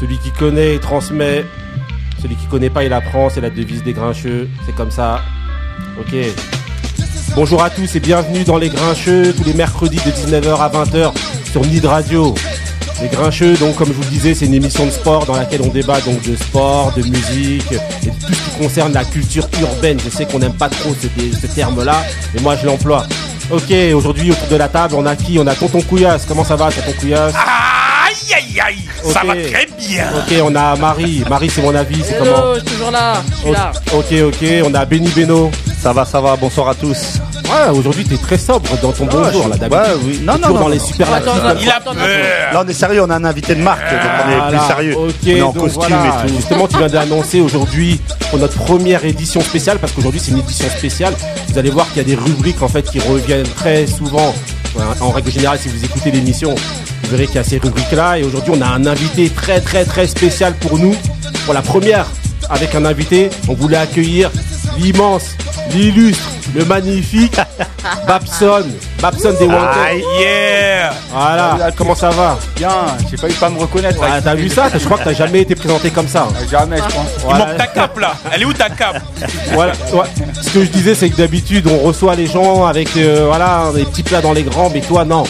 Celui qui connaît, il transmet. Celui qui connaît pas, il apprend. C'est la devise des grincheux. C'est comme ça. Ok. Bonjour à tous et bienvenue dans Les Grincheux, tous les mercredis de 19h à 20h sur Nid Radio. Les Grincheux, donc comme je vous le disais, c'est une émission de sport dans laquelle on débat donc de sport, de musique et de tout ce qui concerne la culture urbaine. Je sais qu'on n'aime pas trop ce, terme-là, mais moi je l'emploie. Ok, aujourd'hui autour de la table, on a qui? On a Tonton Couillasse. Comment ça va, Tonton Couillasse? Aïe aïe aïe, ça va très bien. Ok, on a Marie. Marie, c'est mon avis, c'est comment Hello, je suis toujours là. Je suis là. Ok, ok, on a Benny Beno. Ça va, ça va, bonsoir à tous. Ouais, aujourd'hui t'es très sobre dans ton bonjour là, d'habitude. Ouais, oui. Non, non, toujours non. dans les non. attends, Il a peur. Là, on est sérieux, on a un invité de marque, donc on est Voilà, plus sérieux. ok, on est en donc costume voilà, et tout. Justement, tu viens d'annoncer aujourd'hui pour notre première édition spéciale, parce qu'aujourd'hui c'est une édition spéciale. Vous allez voir qu'il y a des rubriques en fait qui reviennent très souvent. En règle générale, si vous écoutez l'émission, vous verrez qu'il y a ces rubriques-là. Et aujourd'hui, on a un invité très très très spécial pour nous. Pour la première, avec un invité, on voulait accueillir l'immense, l'illustre, le magnifique Babson, Babson des Wanted. Aïe, yeah. Voilà, comment ça va? Bien, j'ai failli pas me reconnaître. Ah, T'as vu ça? Je crois que t'as jamais été présenté comme ça. hein. Jamais, je pense. Il Voilà. manque ta cape là. Elle est où ta cape? Voilà, ouais. Ce que je disais, c'est que d'habitude, on reçoit les gens avec euh, voilà, des petits plats dans les grands, mais toi, non.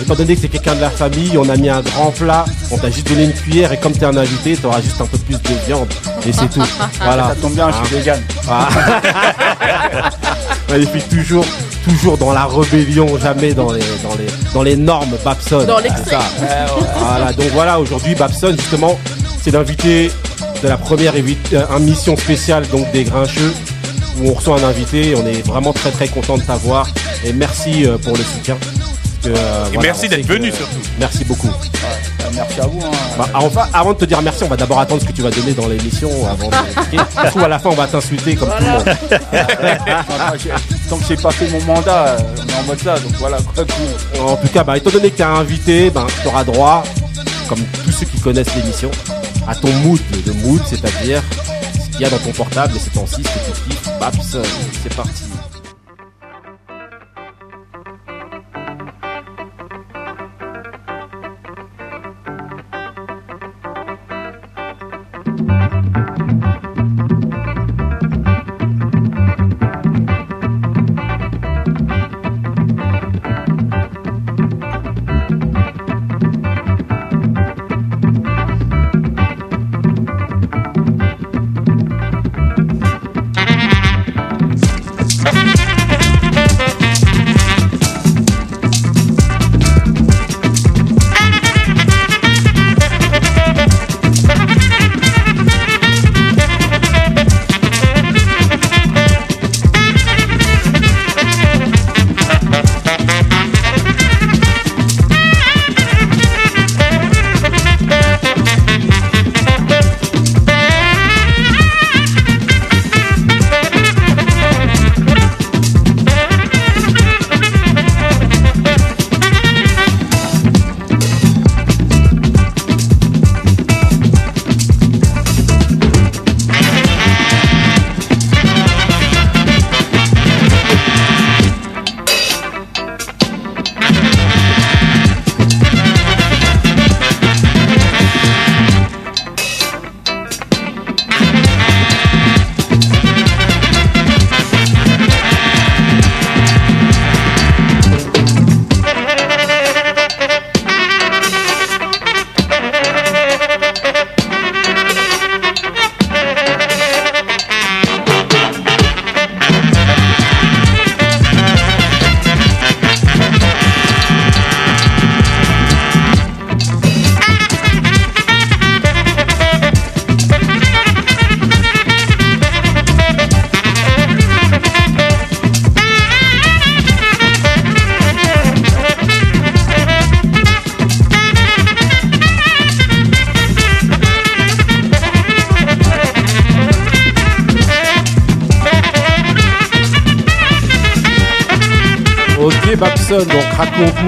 Étant donné que c'est quelqu'un de la famille, on a mis un grand plat, on t'a juste donné une cuillère, et comme t'es un invité, t'auras juste un peu plus de viande, et c'est tout. Voilà. Ça tombe bien, je suis vegan. Ah. Magnifique, toujours, toujours dans la rébellion, jamais dans les, dans les, dans les normes Babson. Dans C'est l'excès. ça. Voilà, donc voilà, aujourd'hui, Babson, justement, c'est l'invité de la première évi- euh, émission spéciale donc des Grincheux, où on reçoit un invité. On est vraiment très très content de t'avoir et merci euh, pour le soutien. Que, euh, Et voilà, merci d'être que- venu, surtout. Merci beaucoup. Euh, Merci à vous. hein. Bah, enfin, avant de te dire merci, on va d'abord attendre ce que tu vas donner dans l'émission avant de. Trouve, à la fin, on va t'insulter comme tout le monde. Tant que j'ai pas fait mon mandat, euh, on est en mode ça, donc voilà, quoi, cool. En tout cas, bah, étant donné que tu as invité, tu auras droit, comme tous ceux qui connaissent l'émission, à ton mood. Le mood, c'est-à-dire ce qu'il y a dans ton portable et ces temps-ci, ce que tu kiffes. Babson, c'est parti.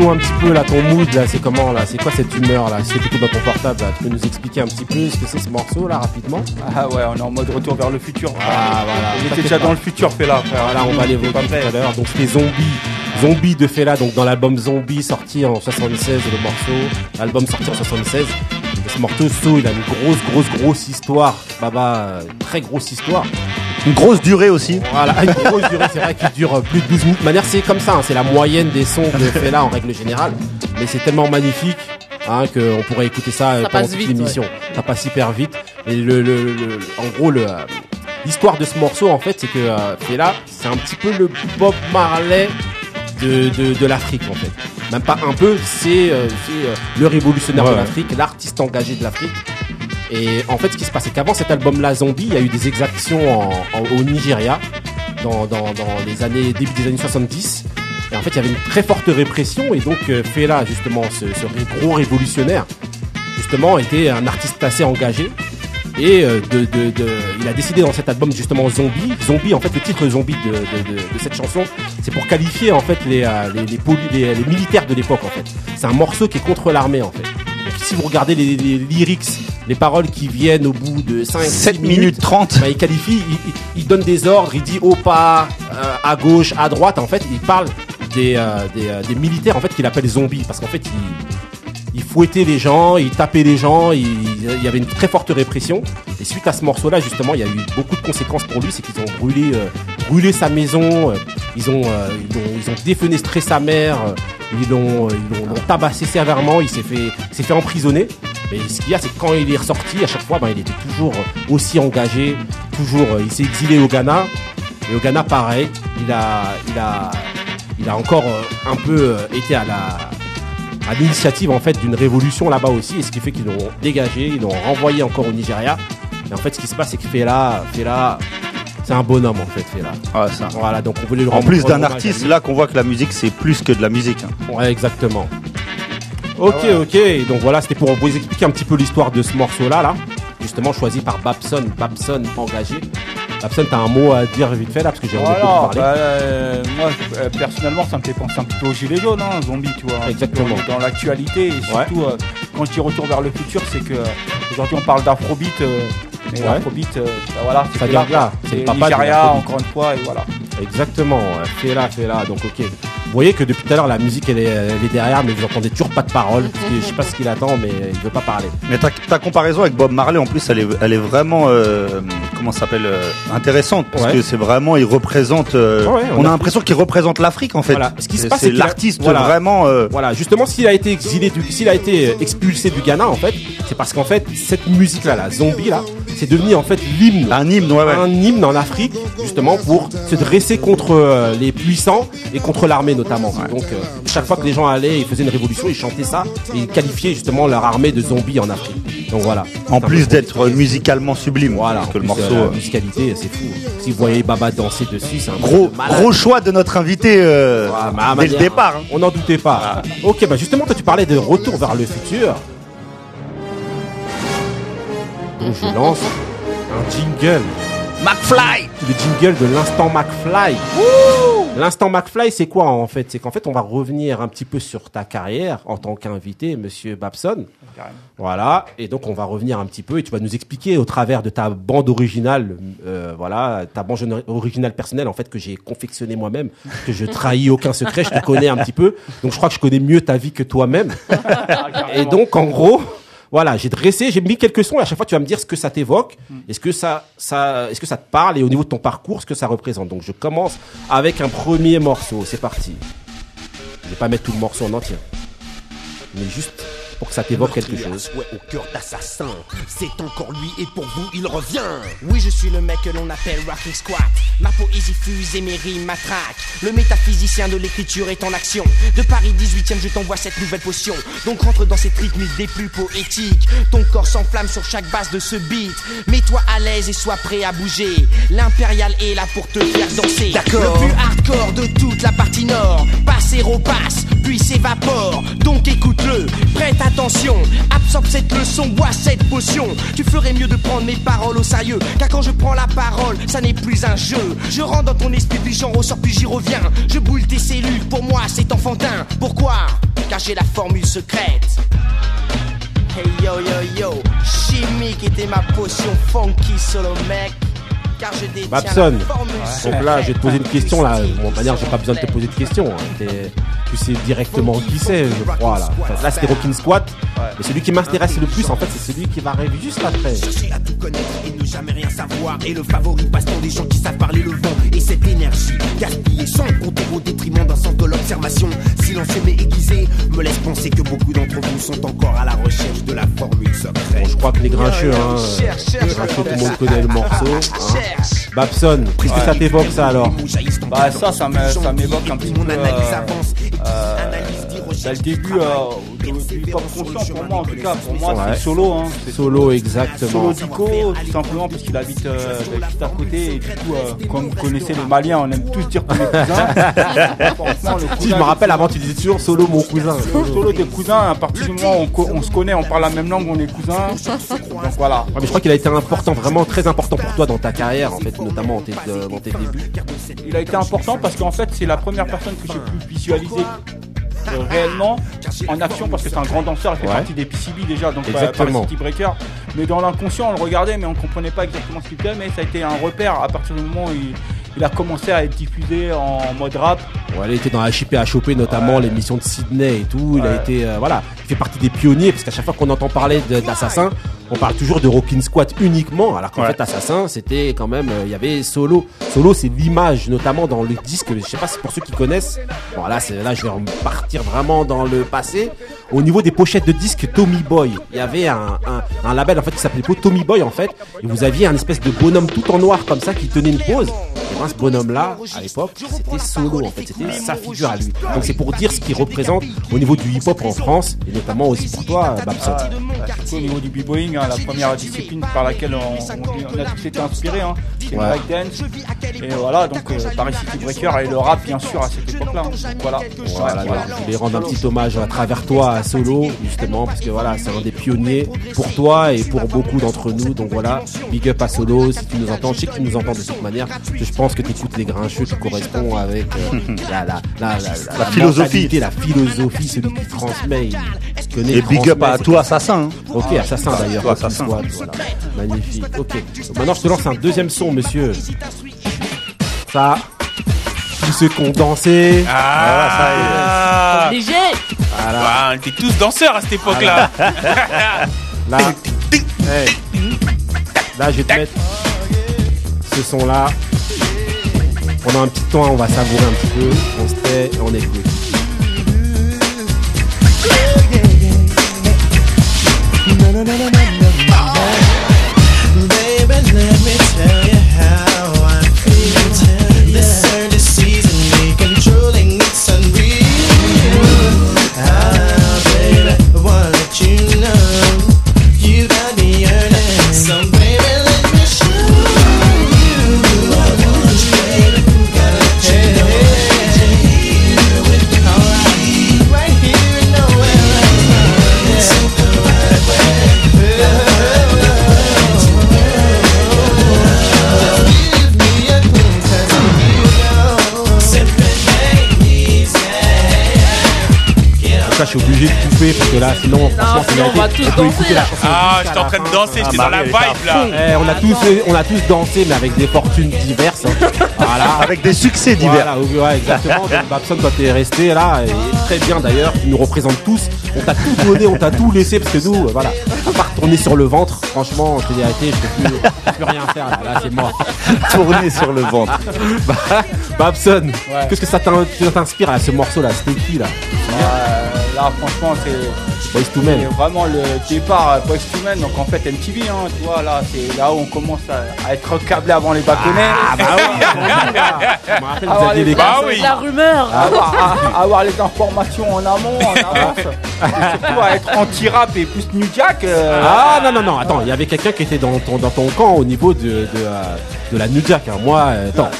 Un petit peu là ton mood là, c'est comment là, c'est quoi cette humeur là, dans ton portable là, tu peux nous expliquer un petit peu ce que c'est ce morceau là rapidement? Ah ouais, on est en mode retour vers le futur. Ah voilà, On était t'inquiète déjà pas. dans le futur, fait là, frère. Voilà, on va l'évoquer Pas tout à l'heure. Donc c'était Zombie, Zombie de Fela, donc dans l'album Zombie sorti en 76 le morceau, l'album sorti en 76. Et ce morceau, il a une grosse, grosse, grosse histoire. Baba, euh, très grosse histoire. Une grosse durée aussi. Voilà, une grosse durée, c'est vrai qu'il dure euh, plus de 12 minutes. De manière, c'est comme ça, hein, c'est la moyenne des sons de Fela en règle générale. Mais c'est tellement magnifique hein, qu'on pourrait écouter ça, euh, Ça pendant toute vite, l'émission. Ça passe hyper vite. Et le, le, le- en gros, le, euh, l'histoire de ce morceau, en fait, c'est que euh, Fela, c'est un petit peu le Bob Marley de, de, de l'Afrique, en fait. Même pas un peu, c'est, euh, c'est euh, le révolutionnaire Ouais, de l'Afrique, l'artiste engagé de l'Afrique. Et en fait, ce qui se passe, c'est qu'avant cet album-là, Zombie, il y a eu des exactions au Nigeria, dans, les années, début des années 70. Et en fait, il y avait une très forte répression, et donc euh, Fela, justement, ce, gros révolutionnaire, justement, était un artiste assez engagé. Et euh, il a décidé dans cet album justement Zombie. Zombie, en fait, le titre Zombie de, cette chanson, c'est pour qualifier en fait euh, les militaires de l'époque en fait. C'est un morceau qui est contre l'armée en fait. Si vous regardez les, les lyrics, les paroles qui viennent au bout de 5 7 minutes 30. bah, il qualifie, il, il- il donne des ordres, il dit au pas, euh, à gauche, à droite. En fait, il parle des, euh, des, euh, des militaires en fait qu'il appelle zombies parce qu'en fait, il, il fouettait les gens, il tapait les gens, il, il y avait une très forte répression. Et suite à ce morceau-là, justement, il y a eu beaucoup de conséquences pour lui, c'est qu'ils ont brûlé, euh, brûlé sa maison, ils ont, ils ont, ils ont défenestré sa mère, ils l'ont, euh, l'ont- tabassé sévèrement, il s'est fait, fait emprisonner. Mais ce qu'il y a, c'est que quand il est ressorti, à chaque fois, ben, il était toujours aussi engagé, toujours, euh, il s'est exilé au Ghana. Et au Ghana, pareil, il a, il a, il a encore euh, un peu euh, été à la, à l'initiative en fait d'une révolution là-bas aussi, et ce qui fait qu'ils l'ont dégagé, ils l'ont renvoyé encore au Nigeria. Et en fait, ce qui se passe, c'est que Fela, Fela, c'est un bonhomme en fait, Fela. Ah, ça. Voilà, donc on voulait le En plus d'un artiste, là qu'on voit que la musique c'est plus que de la musique. hein. Ouais, exactement. Ok, Ah ok. Donc voilà, c'était pour vous expliquer un petit peu l'histoire de ce morceau-là, là. Justement choisi par Babson, Babson engagé. Babson, t'as un mot à dire vite fait là, parce que j'ai envie de Voilà, parler. bah, euh, moi euh, personnellement ça me fait penser un petit peu aux gilets jaunes, hein, zombie, tu vois. Exactement. Dans, l'actualité et surtout euh, quand je dis retour vers le futur, c'est que aujourd'hui on parle d'afrobeat. Ouais. l'afrobeat, euh, bah, voilà, c'est là, là, c'est le papa Nigeria, encore une fois, et voilà. Exactement, ouais. fais-la, fais-la. Donc ok. Vous voyez que depuis tout à l'heure la musique elle est, elle est derrière, mais vous entendez toujours pas de parole. Parce que je sais pas ce qu'il attend, mais il veut pas parler. Mais ta, ta comparaison avec Bob Marley en plus elle est, elle est vraiment euh, comment ça s'appelle euh, intéressante parce Ouais. que c'est vraiment il représente euh, Ouais, on on, a- a l'impression qu'il représente l'Afrique en fait. Voilà. Ce qui se passe, c'est l'artiste voilà. vraiment Voilà, justement, s'il a été exilé, s'il a été expulsé du Ghana, en fait, c'est parce qu'en fait, cette musique-là, la zombie là, c'est devenu en fait l'hymne, un hymne un hymne en Afrique, justement pour se dresser contre les puissants et contre l'armée notamment. Donc, euh, chaque fois que les gens allaient, ils faisaient une révolution, ils chantaient ça et ils qualifiaient justement leur armée de zombies en Afrique. Donc voilà. En plus d'être musicalement sublime. Voilà, parce que le morceau. euh, euh, la musicalité, c'est fou. Si vous voyez Baba danser dessus, c'est un Gros, gros choix de notre invité euh, Ah, bah, dès le départ. hein. On n'en doutait pas. Ok, bah justement, toi tu parlais de retour vers le futur. Donc je lance un jingle. McFly Le jingle de l'instant McFly. L'instant McFly, c'est quoi en fait? C'est qu'en fait, on va revenir un petit peu sur ta carrière en tant qu'invité, monsieur Babson. Carrément. Voilà, et donc on va revenir un petit peu et tu vas nous expliquer au travers de ta bande originale, euh, voilà, ta bande originale personnelle en fait que j'ai confectionnée moi-même, que je trahis aucun secret, je te connais un petit peu, donc je crois que je connais mieux ta vie que toi-même. et donc en gros, voilà, j'ai dressé, j'ai mis quelques sons et à chaque fois tu vas me dire ce que ça t'évoque, est-ce que ça, ça, est-ce que ça te parle et au niveau de ton parcours ce que ça représente. Donc je commence avec un premier morceau, c'est parti. Je vais pas mettre tout le morceau en entier, mais juste pour que ça t'évoque quelque à chose. souhait au cœur d'assassin. C'est encore lui et pour vous il revient. Oui, je suis le mec que l'on appelle Rocking Squat. Ma poésie fuse et mes rimes m'attraquent. Le métaphysicien de l'écriture est en action. De Paris 18ème, je t'envoie cette nouvelle potion. Donc rentre dans cette rythmique des plus poétiques. Ton corps s'enflamme sur chaque base de ce beat. Mets-toi à l'aise et sois prêt à bouger. L'impérial est là pour te faire danser. D'accord. Le plus hardcore de toute la partie nord. Passer repasse, puis s'évapore. Donc écoute-le, prête attention. Absorbe cette leçon, bois cette potion. Tu ferais mieux de prendre mes paroles au sérieux. Car quand je prends la parole, ça n'est plus un jeu. Je rentre dans ton esprit, puis j'en ressors, puis j'y reviens. Je boule tes cellules, pour moi c'est enfantin. Pourquoi? Car j'ai la formule secrète. Hey yo yo yo, chimique était ma potion funky solo mec. Car je détiens Babson. la formule Donc là, je vais te poser une question là. Bon, de manière, j'ai pas besoin de te poser de questions. hein. Tu sais directement qui c'est, je crois là. Enfin, là, c'était Rockin' Squat. Mais celui qui m'intéresse le plus, en fait, c'est celui qui va arriver juste après. Chercher à tout connaître et ne jamais rien savoir. Et le favori passe-temps des gens qui savent parler le vent. Et cette énergie gaspillée sans compter au détriment d'un sens de l'observation. Silencieux mais aiguisé me laisse penser que beaucoup d'entre vous sont encore à la recherche de la formule Bon, secrète je crois que les grincheux, hein, Cherche, les cherche, grincheux, tout le monde connaît le morceau. hein. Babson, qu'est-ce que ça t'évoque ça alors Bah, ça, ça m'évoque un petit Mon peu, analyse euh, euh, analyse dit Dès recherche le début, euh, du hip-hop conscient pour moi, en tout cas, pour moi, Ouais. c'est solo. Hein. C'est Solo, exactement. Solo Dico, tout simplement, parce qu'il habite euh, juste à côté. Et du coup, euh, comme vous connaissez les Maliens, on aime tous dire qu'on est cousins. Si je me rappelle, avant tu disais toujours solo mon cousin. Solo, des cousins, à partir du moment où on, co- on se connaît, on parle la même langue, on est cousins. Donc voilà. Ouais, mais je crois qu'il a été important, vraiment très important pour toi dans ta carrière, en fait, notamment en tes, euh, dans tes débuts. Il a été important parce qu'en fait, c'est la première personne que j'ai pu visualiser euh, réellement en action parce que c'est un grand danseur, il fait Ouais. partie des PCB déjà, donc Exactement. par City Breaker. Mais dans l'inconscient, on le regardait, mais on comprenait pas exactement ce qu'il faisait. Mais ça a été un repère à partir du moment où il, il a commencé à être diffusé en mode rap. Bon, il était dans HIP à choper, notamment l'émission de Sydney et tout. Il a Ouais. été, euh, voilà, il fait partie des pionniers parce qu'à chaque fois qu'on entend parler de- d'Assassin, on parle toujours de Rockin' Squat uniquement, alors qu'en Ouais. fait, Assassin, c'était quand même, euh, il y avait Solo. Solo, c'est l'image, notamment dans le disque. Je sais pas si pour ceux qui connaissent. Bon, là, c'est, là, je vais partir vraiment dans le passé. Au niveau des pochettes de disques Tommy Boy, il y avait un, un, un label en fait qui s'appelait pas Tommy Boy en fait. Et vous aviez un espèce de bonhomme tout en noir comme ça qui tenait une pose. Et ben, ce bonhomme-là, à l'époque, c'était Solo en fait. C'était sa figure à lui. Donc c'est pour dire ce qu'il représente au niveau du hip-hop en France et notamment aussi pour toi, Babson. Au niveau du b-boying, la première discipline par laquelle on a tous été inspirés, hein, c'est Ouais. le breakdance. Et voilà, donc euh, Paris City Breaker et le rap, bien sûr, à cette époque-là. Voilà. Voilà, voilà. je voulais rendre un petit hommage à travers toi à Solo, justement, parce que voilà, c'est un des pionniers pour toi et pour beaucoup d'entre nous. Donc voilà, big up à Solo, si tu nous entends, je sais que tu nous entends de cette manière, parce que je pense que tu écoutes les grincheux qui correspondent avec euh, la, la, la, la, la philosophie. la philosophie, celui qui transmet, il connaît, Et big up à toi, assassin. hein. Ok, assassin d'ailleurs. Assassin. Squad, voilà. Magnifique. Ok. Maintenant, je te lance un deuxième son, monsieur. Ça, tous ceux qui ont dansé. Ah, Obligé Voilà. Ouais, on était tous danseurs à cette époque-là. Là, hey. là, je vais te mettre ce son-là. Pendant un petit temps, on va savourer un petit peu. On se tait et on écoute. Je suis obligé de couper parce que là, sinon, franchement, c'est sinon, on va tous On peut écouter danser, la là. chanson Ah, j'étais en train de danser, j'étais dans la vibe là. Eh, on a tous, on a tous dansé, mais avec des fortunes diverses. hein. Voilà. Avec des succès divers. Voilà, exactement. Donc, Babson, toi, t'es resté là, et très bien d'ailleurs. Tu nous représentes tous. On t'a tout donné, on t'a tout laissé, parce que nous, euh, voilà, à part tourner sur le ventre, franchement, je te dis arrêtez, je peux plus, je peux plus rien faire là. Là, c'est mort. Tourné sur le ventre. Bah, Babson, qu'est-ce que ça t'in- ça t'inspire à ce morceau là C'était qui là là, franchement, c'est. Boys to C'est Men. vraiment le départ Boys to Men, donc en fait MTV, hein, tu vois, là, c'est là où on commence à, à être câblé avant les bâtonnets, Ah bah oui, vous aviez Bah la rumeur avoir, à- à avoir les informations en amont, en avance, et surtout à être anti-rap et plus New Jack. euh, Ah non non non attends il y avait quelqu'un qui était dans ton dans ton camp au niveau de de, euh, de la New Jack hein. moi euh, attends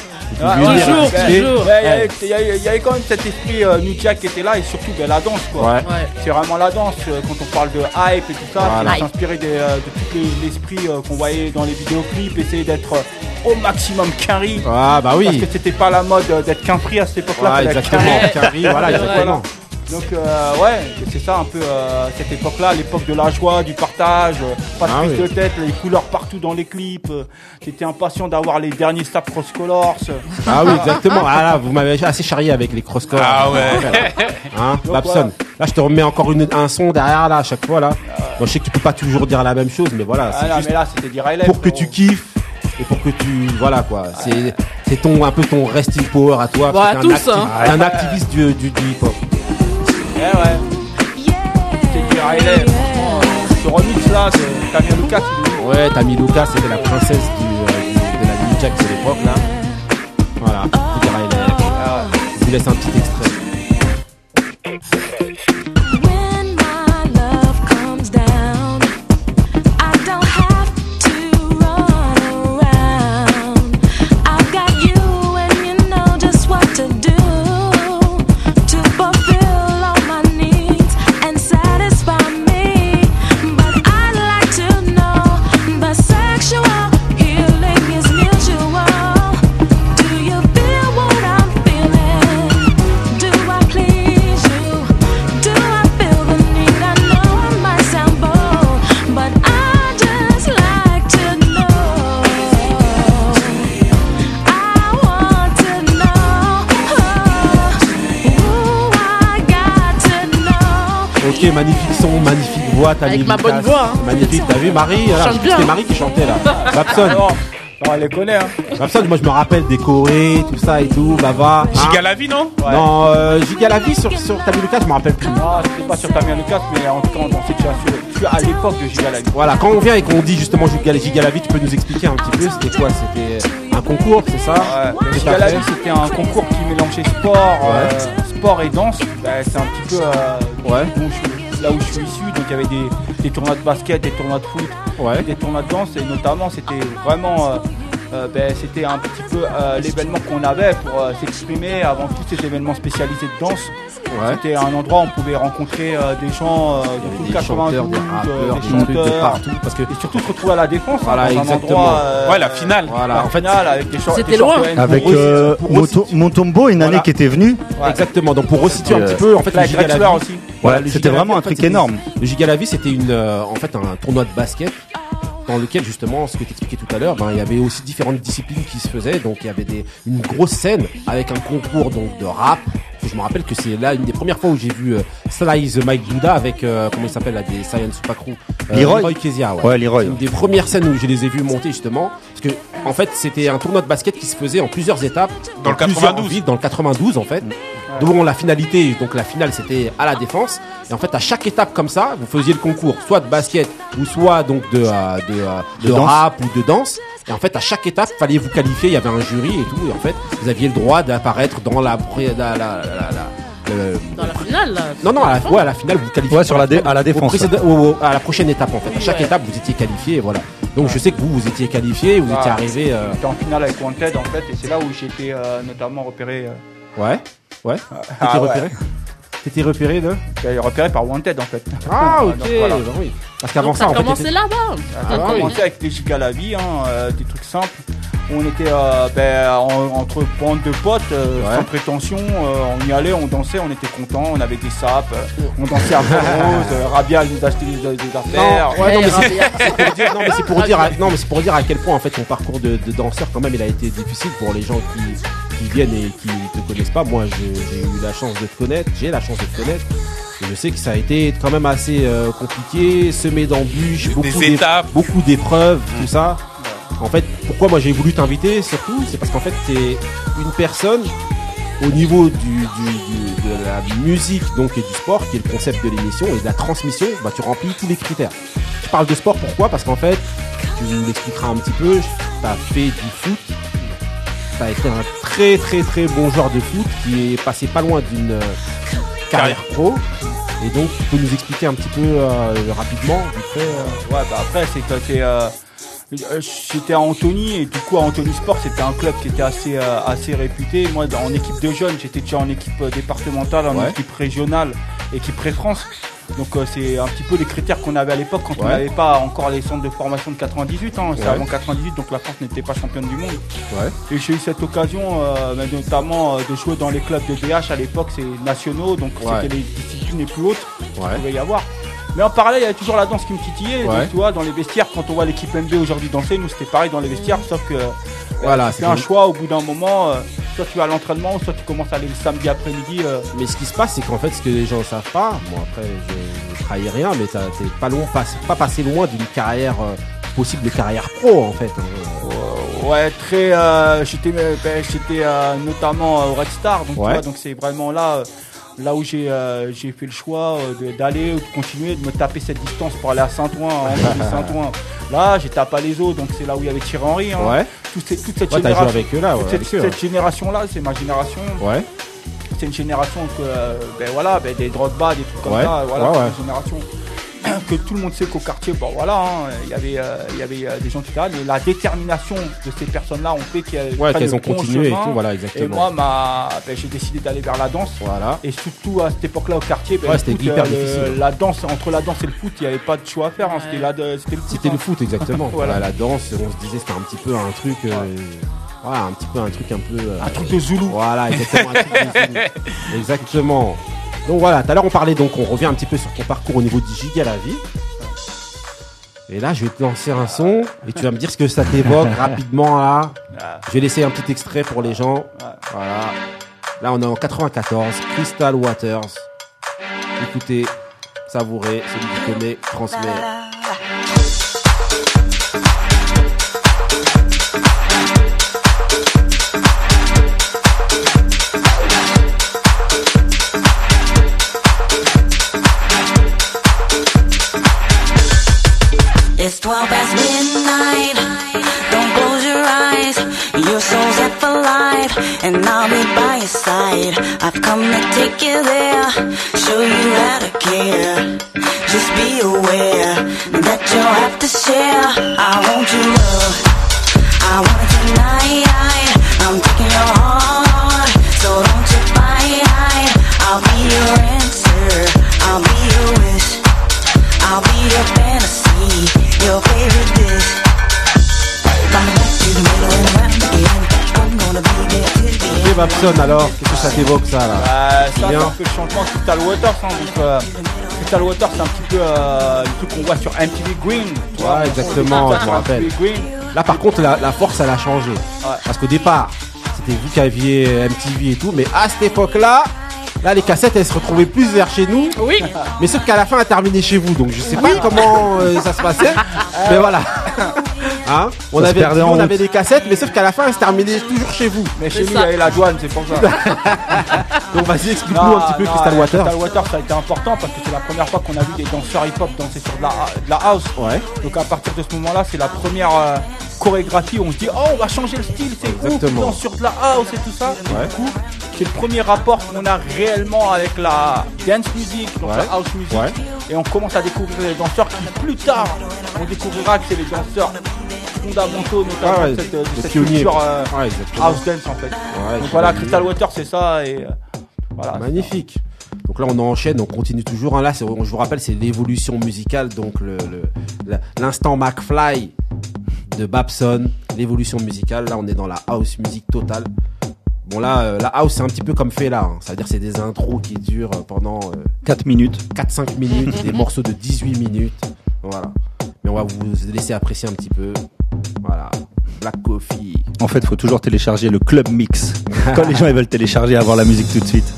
Ah, ouais, toujours, toujours. Il y avait- Ouais. il y, avait- il y avait quand même cet esprit euh, New Jack qui était là et surtout ben, la danse quoi. Ouais. Ouais. C'est vraiment la danse euh, quand on parle de hype et tout ça, Voilà. c'est s'inspirer des, euh, de tout les- l'esprit euh, qu'on voyait dans les vidéoclips, essayer d'être euh, au maximum carry. ah bah Parce oui que c'était pas la mode euh, d'être qu'un prix à cette époque-là. Exactement voilà exactement Donc euh, ouais, c'est ça un peu euh, cette époque-là, l'époque de la joie, du partage, euh, pas de Ah prise oui. de tête, les couleurs partout dans les clips. euh, J'étais impatient d'avoir les derniers Snap Cross Colors. Ah oui, exactement. Ah là, vous m'avez assez charrié avec les cross Ah ouais. Hein, Donc, Babson. Là, je te remets encore une, un son derrière là à chaque fois là. Bon, je sais que tu peux pas toujours dire la même chose, mais voilà, Ah juste mais là c'était relève. pour que tu kiffes et pour que tu voilà quoi. C'est c'est ton un peu ton resting power à toi. Bah, t'es tous, un, hein. t'es un activiste du, du, du hip hop. Ouais, ouais. C'était du franchement, euh, Ce remix là, c'est Camille Lucas qui Ouais, Tammy Lucas, c'était la princesse du, euh, de la New Jack de l'époque là. Voilà, c'est des Riley. Ah ouais. Je vous laisse un petit extrait. Ok, magnifique son, magnifique voix, Tammy Avec ma Lucas. bonne voix, hein. Magnifique, t'as vu Marie là, chante bien. C'était Marie qui chantait là. Babson, Non, non, elle les connaît. Hein. Babson, moi je me rappelle des Corées, tout ça et tout, Bava. hein. Giga la vie, non? Ouais. Non, euh, Giga la vie sur, sur Tammy Lucas, je me rappelle plus. Non, c'était pas sur Camille Lucas, mais en tout cas, on s'est déjà. Je suis à l'époque de Giga la vie. Voilà, quand on vient et qu'on dit justement Giga, Giga la vie, tu peux nous expliquer un petit peu, c'était quoi? C'était un concours, c'est ça? Ouais, Giga t'as la fait? vie, c'était un concours qui mélangeait sport, euh, sport et danse. Bah, c'est un petit peu euh, Ouais. je là où je suis issu. Donc il y avait des, des tournois de basket, des tournois de foot, Ouais. des tournois de danse. Et notamment, c'était vraiment. Euh, ben, c'était un petit peu euh, l'événement qu'on avait pour euh, s'exprimer avant tous ces événements spécialisés de danse. Ouais. C'était un endroit où on pouvait rencontrer euh, des gens euh, de tout le Des 92, chanteurs, des rappeurs, des des trucs de chanteurs. partout. Parce que Et surtout se retrouver à la défense, hein, Voilà, dans un exactement. endroit, euh, Ouais, la finale. Voilà, la en fait, avec des chants- C'était loin. chanteurs Avec euh, Montombo, une Voilà. année qui était venue. Ouais. Exactement. Donc pour resituer un petit peu, en fait, la aussi. C'était vraiment un truc énorme. Le Giga la vie, c'était une, euh, en fait, un tournoi de basket dans lequel justement, ce que tu expliquais tout à l'heure, ben, il y avait aussi différentes disciplines qui se faisaient. Donc il y avait des, une grosse scène avec un concours donc de rap. Je me rappelle que c'est là une des premières fois où j'ai vu euh, Sly the Mike Buddha avec euh, comment il s'appelle là des Science Crew. Euh, Leroy Kezia, ouais. Ouais, Leroy. Une des premières scènes où je les ai vus monter justement parce que en fait c'était un tournoi de basket qui se faisait en plusieurs étapes Dans le plusieurs 92. villes, dans le 92 en fait dont la finalité donc la finale c'était à la défense et en fait à chaque étape comme ça vous faisiez le concours soit de basket ou soit donc de euh, de, euh, De de danse. rap ou de danse et en fait à chaque étape fallait vous qualifier il y avait un jury et tout et en fait vous aviez le droit d'apparaître dans la pré- la, la, la- la- le- Dans la finale, là. non, non, à la, ouais, à la finale, vous qualifiez. Ouais, sur la dé- à la défense. au- au- à la prochaine étape, en fait. À chaque Ouais. étape, vous étiez qualifié, et voilà. Donc, je sais que vous, vous étiez qualifié, vous Ah. étiez arrivé. euh, J'étais en finale avec Wanted en fait, et c'est là où j'ai été euh, notamment repéré. euh, Ouais, ouais. T'étais Ah ouais. repéré T'étais repéré de? Repéré par Wanted en fait. Ah, ok. Donc, voilà. bah oui. Parce qu'avant ça, ça en a fait. commencé là-bas. Ça Ah a commencé avec les gigas la vie, hein, euh, des trucs simples. On était euh, ben, en- entre bandes de potes, euh, Ouais. sans prétention. euh, on y allait, on dansait, on était contents, on avait des sapes, euh, on dansait à Rose, euh, Rabia nous achetait des, des affaires. Non, ouais, non, mais c'est- pour dire, non, mais c'est pour dire, à, non, mais c'est pour dire à quel point en fait ton parcours de, de danseur quand même il a été difficile pour les gens qui, qui viennent et qui te connaissent pas. Moi, j'ai eu la chance de te connaître, j'ai la chance de te connaître. Et je sais que ça a été quand même assez euh, compliqué, semé d'embûches, beaucoup d'épreuves, tout ça. En fait, pourquoi moi j'ai voulu t'inviter surtout, c'est parce qu'en fait t'es une personne au niveau du, du- du- de la musique donc et du sport qui est le concept de l'émission et de la transmission, bah tu remplis tous les critères. Je parle de sport pourquoi? Parce qu'en fait, tu nous l'expliqueras un petit peu, tu as fait du foot, tu as été un très très très bon joueur de foot qui est passé pas loin d'une euh, carrière pro. Et donc tu peux nous expliquer un petit peu euh, rapidement, vite fait, euh, Ouais, bah après, c'est que c'est, euh, euh, j'étais à Antony et du coup à Antony Sport c'était un club qui était assez euh, assez réputé. Moi en équipe de jeunes, j'étais déjà en équipe euh, départementale, en Ouais. équipe régionale, équipe pré-France. Donc euh, c'est un petit peu les critères qu'on avait à l'époque quand on n'avait pas encore les centres de formation de 98. Hein, c'est Ouais. avant 98, donc la France n'était pas championne du monde. Ouais. Et j'ai eu cette occasion, euh, notamment euh, de jouer dans les clubs de DH à l'époque, c'est nationaux, donc c'était les disciplines les plus hautes qu'il pouvait y avoir. Mais en parallèle, il y avait toujours la danse qui me titillait. Donc, tu vois, dans les vestiaires, quand on voit l'équipe MB aujourd'hui danser, nous c'était pareil dans les vestiaires, sauf que Voilà, c'est un choix au bout d'un moment. euh, soit tu vas à l'entraînement, soit tu commences à aller le samedi après-midi. euh, Mais ce qui se passe, c'est qu'en fait, ce que les gens ne savent pas, bon après, je, je trahis rien, mais ça- t'es pas loin, pas, pas passé loin d'une carrière euh, possible de carrière pro en fait. hein. Ouais, très. euh, j'étais, euh, ben, j'étais euh, notamment au Red Star, donc tu Ouais. vois, donc c'est vraiment là, euh, là où j'ai, euh, j'ai fait le choix euh, d'aller ou de continuer, de me taper cette distance pour aller à Saint-Ouen, Henri Saint-Ouen. Là, j'ai tapé à les eaux, donc c'est là où il y avait Thierry Henry. Hein. Ouais. Toute, cette- toute cette Ouais, t'as joué génération. avec eux là, ouais, toute avec cette, eux, cette génération-là, c'est ma génération. Ouais. C'est une génération que, euh, ben voilà, ben des Drogba, des trucs comme ça, voilà, Ouais, c'est ouais. une génération que tout le monde sait qu'au quartier, bon voilà, hein, il y avait, euh, il y avait euh, des gens qui étaient là, mais la détermination de ces personnes-là ont fait qu'elles Ouais, ont bon continué et tout, voilà, Et exactement. moi, ma, ben, j'ai décidé d'aller vers la danse. Voilà. Et surtout à cette époque-là au quartier, ben, Ouais, c'était foot, hyper euh, le- difficile. la danse, entre la danse et le foot, il n'y avait pas de choix à faire. hein, c'était, la, c'était le foot. C'était hein. le foot exactement. Voilà. voilà. La danse, on se disait c'était un petit peu un truc, euh, voilà, un petit peu un truc un peu. euh, Un truc de Zoulou. Voilà, exactement. un truc de Zoulou. exactement. Donc voilà, tout à l'heure on parlait, donc on revient un petit peu sur ton parcours au niveau du giga la vie. Et là, je vais te lancer un son et tu vas me dire ce que ça t'évoque rapidement là. Ah. Je vais laisser un petit extrait pour les gens. Voilà. Là, on est en 94, Crystal Waters. Écoutez, savourez, celui qui connaît, transmet. 12 past midnight. Don't close your eyes. Your soul's set for life, and I'll be by your side. I've come to take you there, show you how to care. Just be aware that you'll have to share. I want your love. I want it tonight. I'm taking your heart, so don't you fight. I'll be your answer. I'll be your wish. I'll be your fantasy, end. Babson alors, qu'est-ce que ça t'évoque ça là Euh, ça, c'est Bien. un peu le changement Crystal Waters. Hein, donc, euh, Crystal Waters, c'est un petit peu euh, le truc qu'on voit sur MTV Green. tu vois. Ouais, exactement, je me rappelle. MTV Green. Là par contre la, la force elle a changé. Parce qu'au départ, c'était vous qui aviez MTV et tout, mais à cette époque-là, là les cassettes elles se retrouvaient plus vers chez nous. Oui. Mais sauf qu'à la fin elle terminait chez vous, donc je sais pas comment euh, ça se passait. mais voilà. Hein? On avait, on avait des cassettes, mais sauf qu'à la fin elle se terminait toujours chez vous. Mais chez nous, il y avait la douane, c'est pour ça. Donc vas-y explique-nous un petit peu non, Crystal euh, Waters. Crystal Waters, ça a été important parce que c'est la première fois qu'on a vu des danseurs hip-hop danser sur de la, de la house. Ouais. Donc à partir de ce moment-là, c'est la première euh, chorégraphie on se dit oh on va changer le style, c'est cool, on sur de la house et tout ça. Ouais. du coup, c'est le premier rapport qu'on a réellement avec la dance music, donc Ouais. la house music. Ouais. Et on commence à découvrir les danseurs qui plus tard on découvrira que c'est les danseurs fondamentaux notamment Ouais, ouais, de cette, de les cette pionniers. culture euh, Ouais, house dance en fait. Ouais, donc voilà. Crystal Water c'est ça et euh, voilà. Magnifique. Donc là, on enchaîne, on continue toujours. hein. Là, je vous rappelle, c'est l'évolution musicale, donc le- le- la- l'instant McFly de Babson, l'évolution musicale. Là, on est dans la house music totale. Bon là, euh, la house, c'est un petit peu comme fait là. hein. C'est-à-dire, c'est des intros qui durent euh, pendant 4 minutes. 4-5 minutes, des morceaux de 18 minutes. Voilà. Mais on va vous laisser apprécier un petit peu. Voilà. Black Coffee. En fait, faut toujours télécharger le club mix. Quand les gens ils veulent télécharger, avoir la musique tout de suite.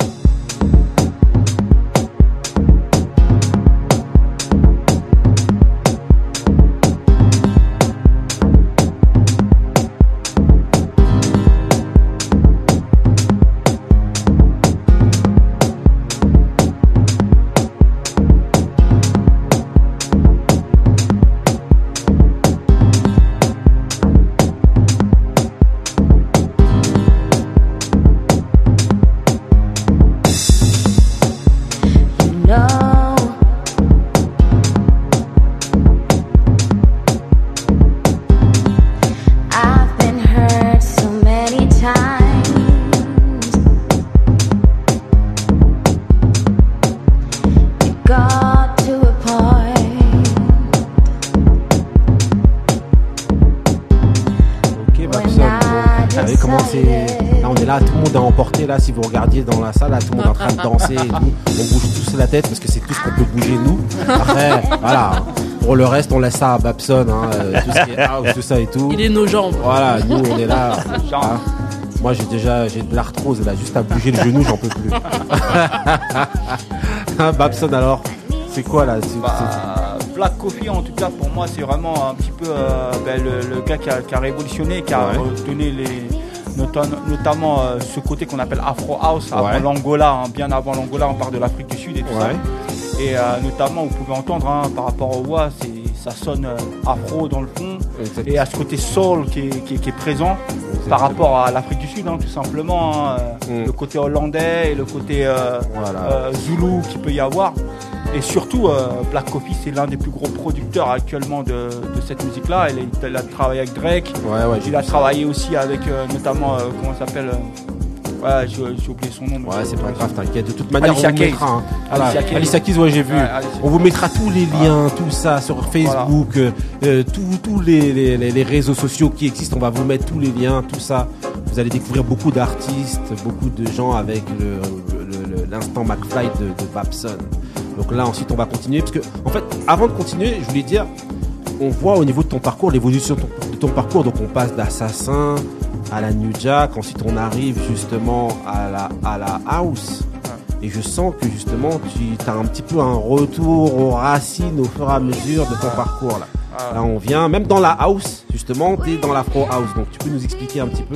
Là, tout le monde est emporté là si vous regardiez dans la salle tout le monde est en train de danser. La tête parce que c'est tout ce qu'on peut bouger nous. Après, voilà. Pour le reste, on laisse ça à Babson, hein, euh, tout ce qui est house, tout ça et tout. Il est nos jambes. Voilà, nous on est là. hein. Moi j'ai déjà j'ai de l'arthrose là, juste à bouger le genou, j'en peux plus. Hein, Babson alors, c'est quoi là C'est- Bah, Black Coffee, en tout cas, pour moi, c'est vraiment un petit peu euh, ben, le, le gars qui a, qui a révolutionné, qui a Ouais. donné les. Nota- notamment euh, ce côté qu'on appelle Afro House, avant Ouais. l'Angola, hein, bien avant l'Angola, on part de l'Afrique du Sud et tout Ouais. ça. Et euh, notamment, vous pouvez entendre hein, par rapport au c'est- ça sonne euh, afro dans le fond, et à ce côté soul qui est, qui est- qui est présent par rapport à l'Afrique du Sud, hein, tout simplement, Mm. le côté hollandais et le côté Voilà. Zulu qu'il peut y avoir. Et surtout, euh, Black Coffee, c'est l'un des plus gros producteurs actuellement de, de cette musique-là. Il, a- il a travaillé avec Drake. Ouais, ouais, Il a travaillé aussi avec, euh, notamment, euh, comment ça s'appelle Ouais, j'ai oublié son nom. Ouais, c'est pas grave, t'inquiète. De toute manière, Alicia on vous Keys. mettra. hein. Voilà. Alicia. Alicia Keys, ouais, j'ai vu. Ouais, On vous mettra tous les liens, tout ça sur Facebook, euh, tous les, les- les- les réseaux sociaux qui existent. On va vous mettre tous les liens, tout ça. Vous allez découvrir beaucoup d'artistes, beaucoup de gens avec le- le- le- l'instant McFly de, de Babson. Donc là, ensuite, on va continuer. Parce que, en fait, avant de continuer, je voulais dire, on voit au niveau de ton parcours, l'évolution de ton, de ton parcours. Donc on passe d'assassin à la New Jack, ensuite on arrive justement à la, à la house. Et je sens que justement tu as un petit peu un retour aux racines au fur et à mesure de ton parcours là. Là on vient, même dans la house, justement, tu es dans l'afro house. Donc tu peux nous expliquer un petit peu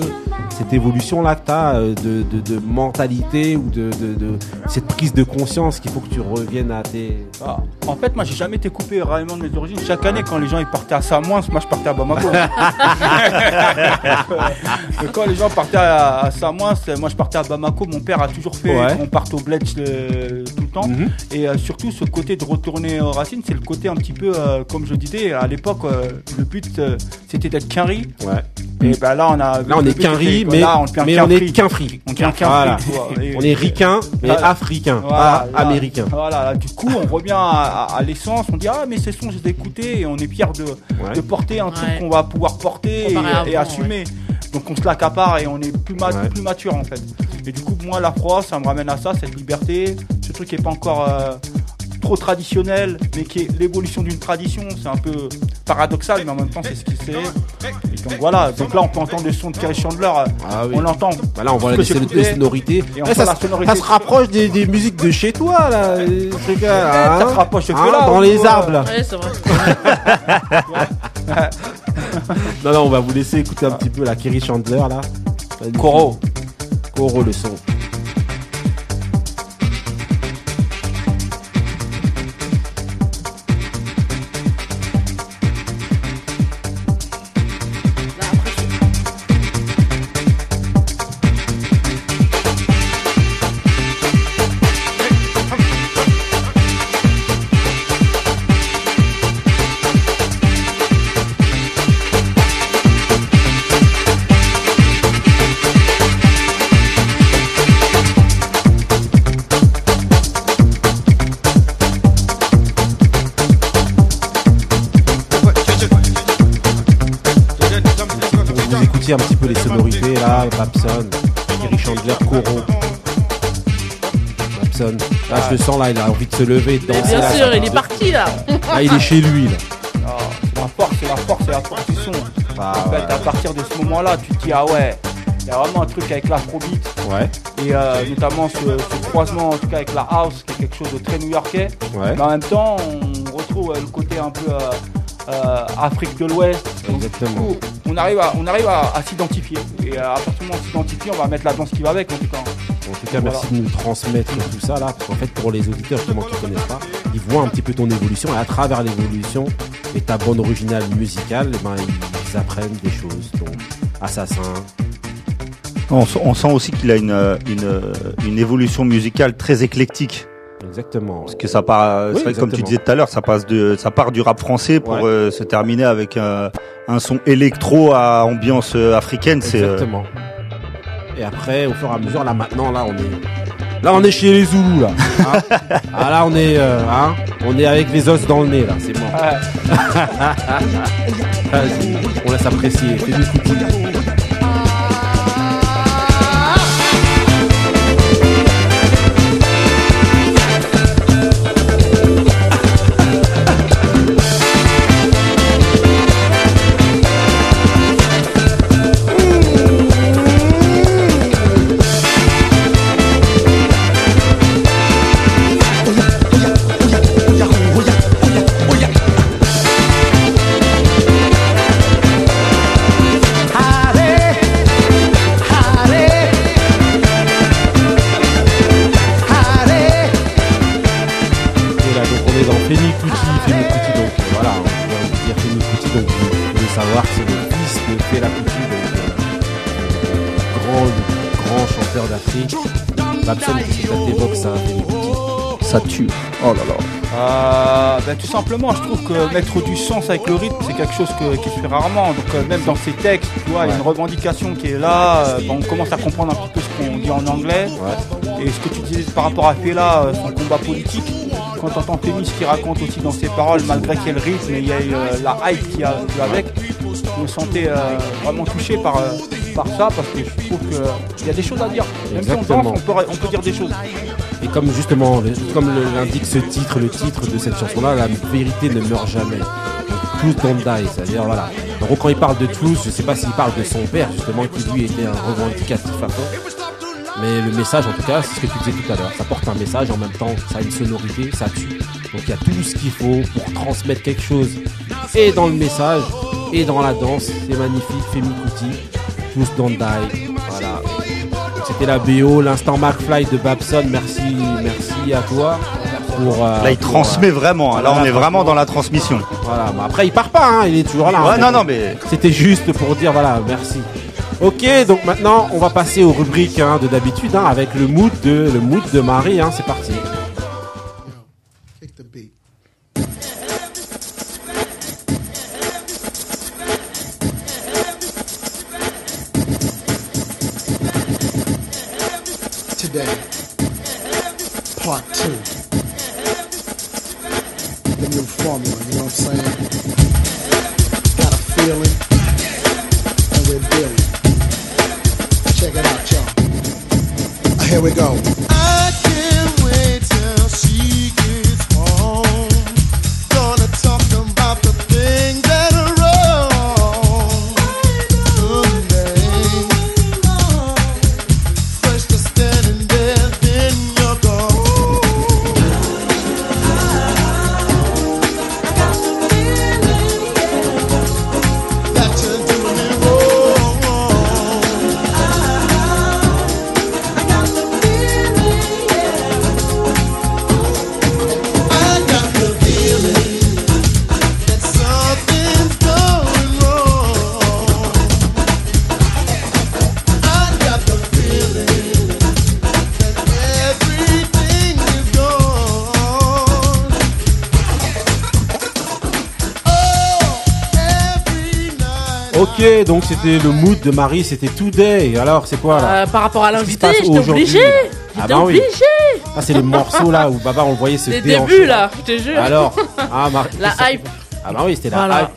cette évolution là que tu as de, de, de mentalité ou de, de, cette prise de conscience qu'il faut que tu reviennes à tes... Ah, en fait, moi, j'ai jamais été coupé réellement de mes origines. Chaque année, quand les gens ils partaient à Samoins, moi, je partais à Bamako. Quand les gens partaient à, à Samoins, moi, je partais à Bamako. Mon père a toujours fait Ouais. qu'on parte au bled euh, tout Mhm. Et euh, surtout, ce côté de retourner aux racines, c'est le côté un petit peu, euh, comme je disais, à l'époque, euh, le but, euh, c'était d'être qu'un riz. Ouais. Et ben là, on a. Là on est qu'un riz, mais, là, on mais est qu'un fric. On qu'un Voilà. On est ricain, mais africain, Voilà, pas là, américain. Voilà, là, du coup, on revient à, à- à l'essence. On dit ah mais ces sons, je les ai écoutés et on est fier de, Ouais. de porter un truc Ouais. qu'on va pouvoir porter et, assumer. Donc on se l'accapare et on est plus, Ouais. plus mature en fait. Et du coup, moi, la France, ça me ramène à ça, cette liberté, ce truc qui est pas encore euh, trop traditionnel, mais qui est l'évolution d'une tradition. C'est un peu paradoxal, mais en même temps, c'est ce qui c'est. Et donc voilà. Donc là, on peut entendre le son de Kerry Chandler. euh, Ah oui. On l'entend. Bah là, on voit les, sonorités. Et ça, la se- sonorité. ça se rapproche des, des musiques de chez toi, là. euh, truc-là, ça hein. se rapproche que Hein, là, Dans les niveau, arbres, là. Ouais, c'est vrai. Non, non, on va vous laisser écouter un petit peu la Kerry Chandler, là. Coro. Coro, le son. Un petit peu les sonorités, là. Babson, Kerry Chandler, Coro. Babson. Là, je le sens, là, il a envie de se lever et de danser. bien là, sûr, il est parti là. Là, il est chez lui, là. Ah, c'est la force, c'est la force, c'est la force du son. Ah, en fait, ouais. à partir de ce moment-là, tu te dis, ah ouais, il y a vraiment un truc avec l'afrobeat Ouais, et euh, notamment ce, ce croisement en tout cas avec la house qui est quelque chose de très new-yorkais. ouais. Mais en même temps, on retrouve euh, le côté un peu euh, euh, Afrique de l'Ouest. Donc, Exactement. du coup, on arrive à, on arrive à, à s'identifier. Et à partir du moment où on s'identifie, on va mettre la danse qui va avec en tout cas. En tout cas, merci de nous transmettre tout ça là, parce qu'en fait, pour les auditeurs justement qui ne connaissent pas, ils voient un petit peu ton évolution et à travers l'évolution et ta bande originale musicale, eh ben, ils apprennent des choses. Donc, Assassin, On, on sent aussi qu'il a une, euh, une, euh, une évolution musicale très éclectique. Exactement. Parce que ça part, Oui, c'est vrai que comme tu disais tout à l'heure, ça passe de, ça part du rap français pour Ouais. euh, se terminer avec un, un son électro à ambiance euh, africaine. C'est euh, Exactement. Et après, au fur et à mesure, là maintenant, là on est, là on est chez les Zoulous là. hein. ah là on est, euh, hein, on est avec les os dans le nez là, c'est mort. Vas-y, on laisse apprécier. Donc vous devez savoir que c'est le fils de Fela Kuti, donc grand, grand chanteur d'Afrique. Babson, que ça t'évoque ça, tue. Oh là là. Euh, ben, tout simplement, je trouve que mettre du sens avec le rythme, c'est quelque chose que- qui se fait rarement. Donc euh, même dans ses textes, tu vois, il y a une revendication qui est là. euh, ben, on commence à comprendre un petit peu ce qu'on dit en anglais. Et ce que tu disais par rapport à Fela, euh, son combat politique. Quand entends Fémis qui raconte aussi dans ses paroles, malgré qu'il y le rythme il y a euh, la hype qui a qui va avec, je me sentais euh, vraiment touché par, euh, par ça parce que je trouve qu'il y a des choses à dire. Même si on Exactement. danse, on peut, on peut dire des choses. Et comme justement, comme l'indique ce titre, le titre de cette chanson-là, la vérité ne meurt jamais. Truth don't die, c'est-à-dire voilà. Donc quand il parle de Truth, je sais pas s'il parle de son père justement, qui lui était un revendicatif à fond. Mais le message, en tout cas, c'est ce que tu disais tout à l'heure. Ça porte un message, en même temps, ça a une sonorité, ça tue. Donc il y a tout ce qu'il faut pour transmettre quelque chose, et dans le message, et dans la danse. C'est magnifique, Femi Kuti, Truth don't die. Voilà. C'était la BO, l'instant McFly de Babson. Merci, merci à toi. Pour, euh, Là, il pour, transmet euh, vraiment. Là, on est vraiment dans la transmission. Voilà, après il part pas, hein, il est toujours là. Ouais, hein. non, non, mais C'était juste pour dire voilà, merci. Ok, donc maintenant on va passer aux rubriques hein, de d'habitude hein, avec le mood de le mood de Marie. Hein, c'est parti. Donc c'était le mood de Marie, c'était Today. Alors c'est quoi là Euh, par rapport à l'invité, j'étais obligé. Ah bah oui. Ah, c'est les morceaux là où Baba on le voyait se Les débuts là, je te jure. Alors, ah, Marie, La hype. Ah bah oui, c'était la Voilà. hype,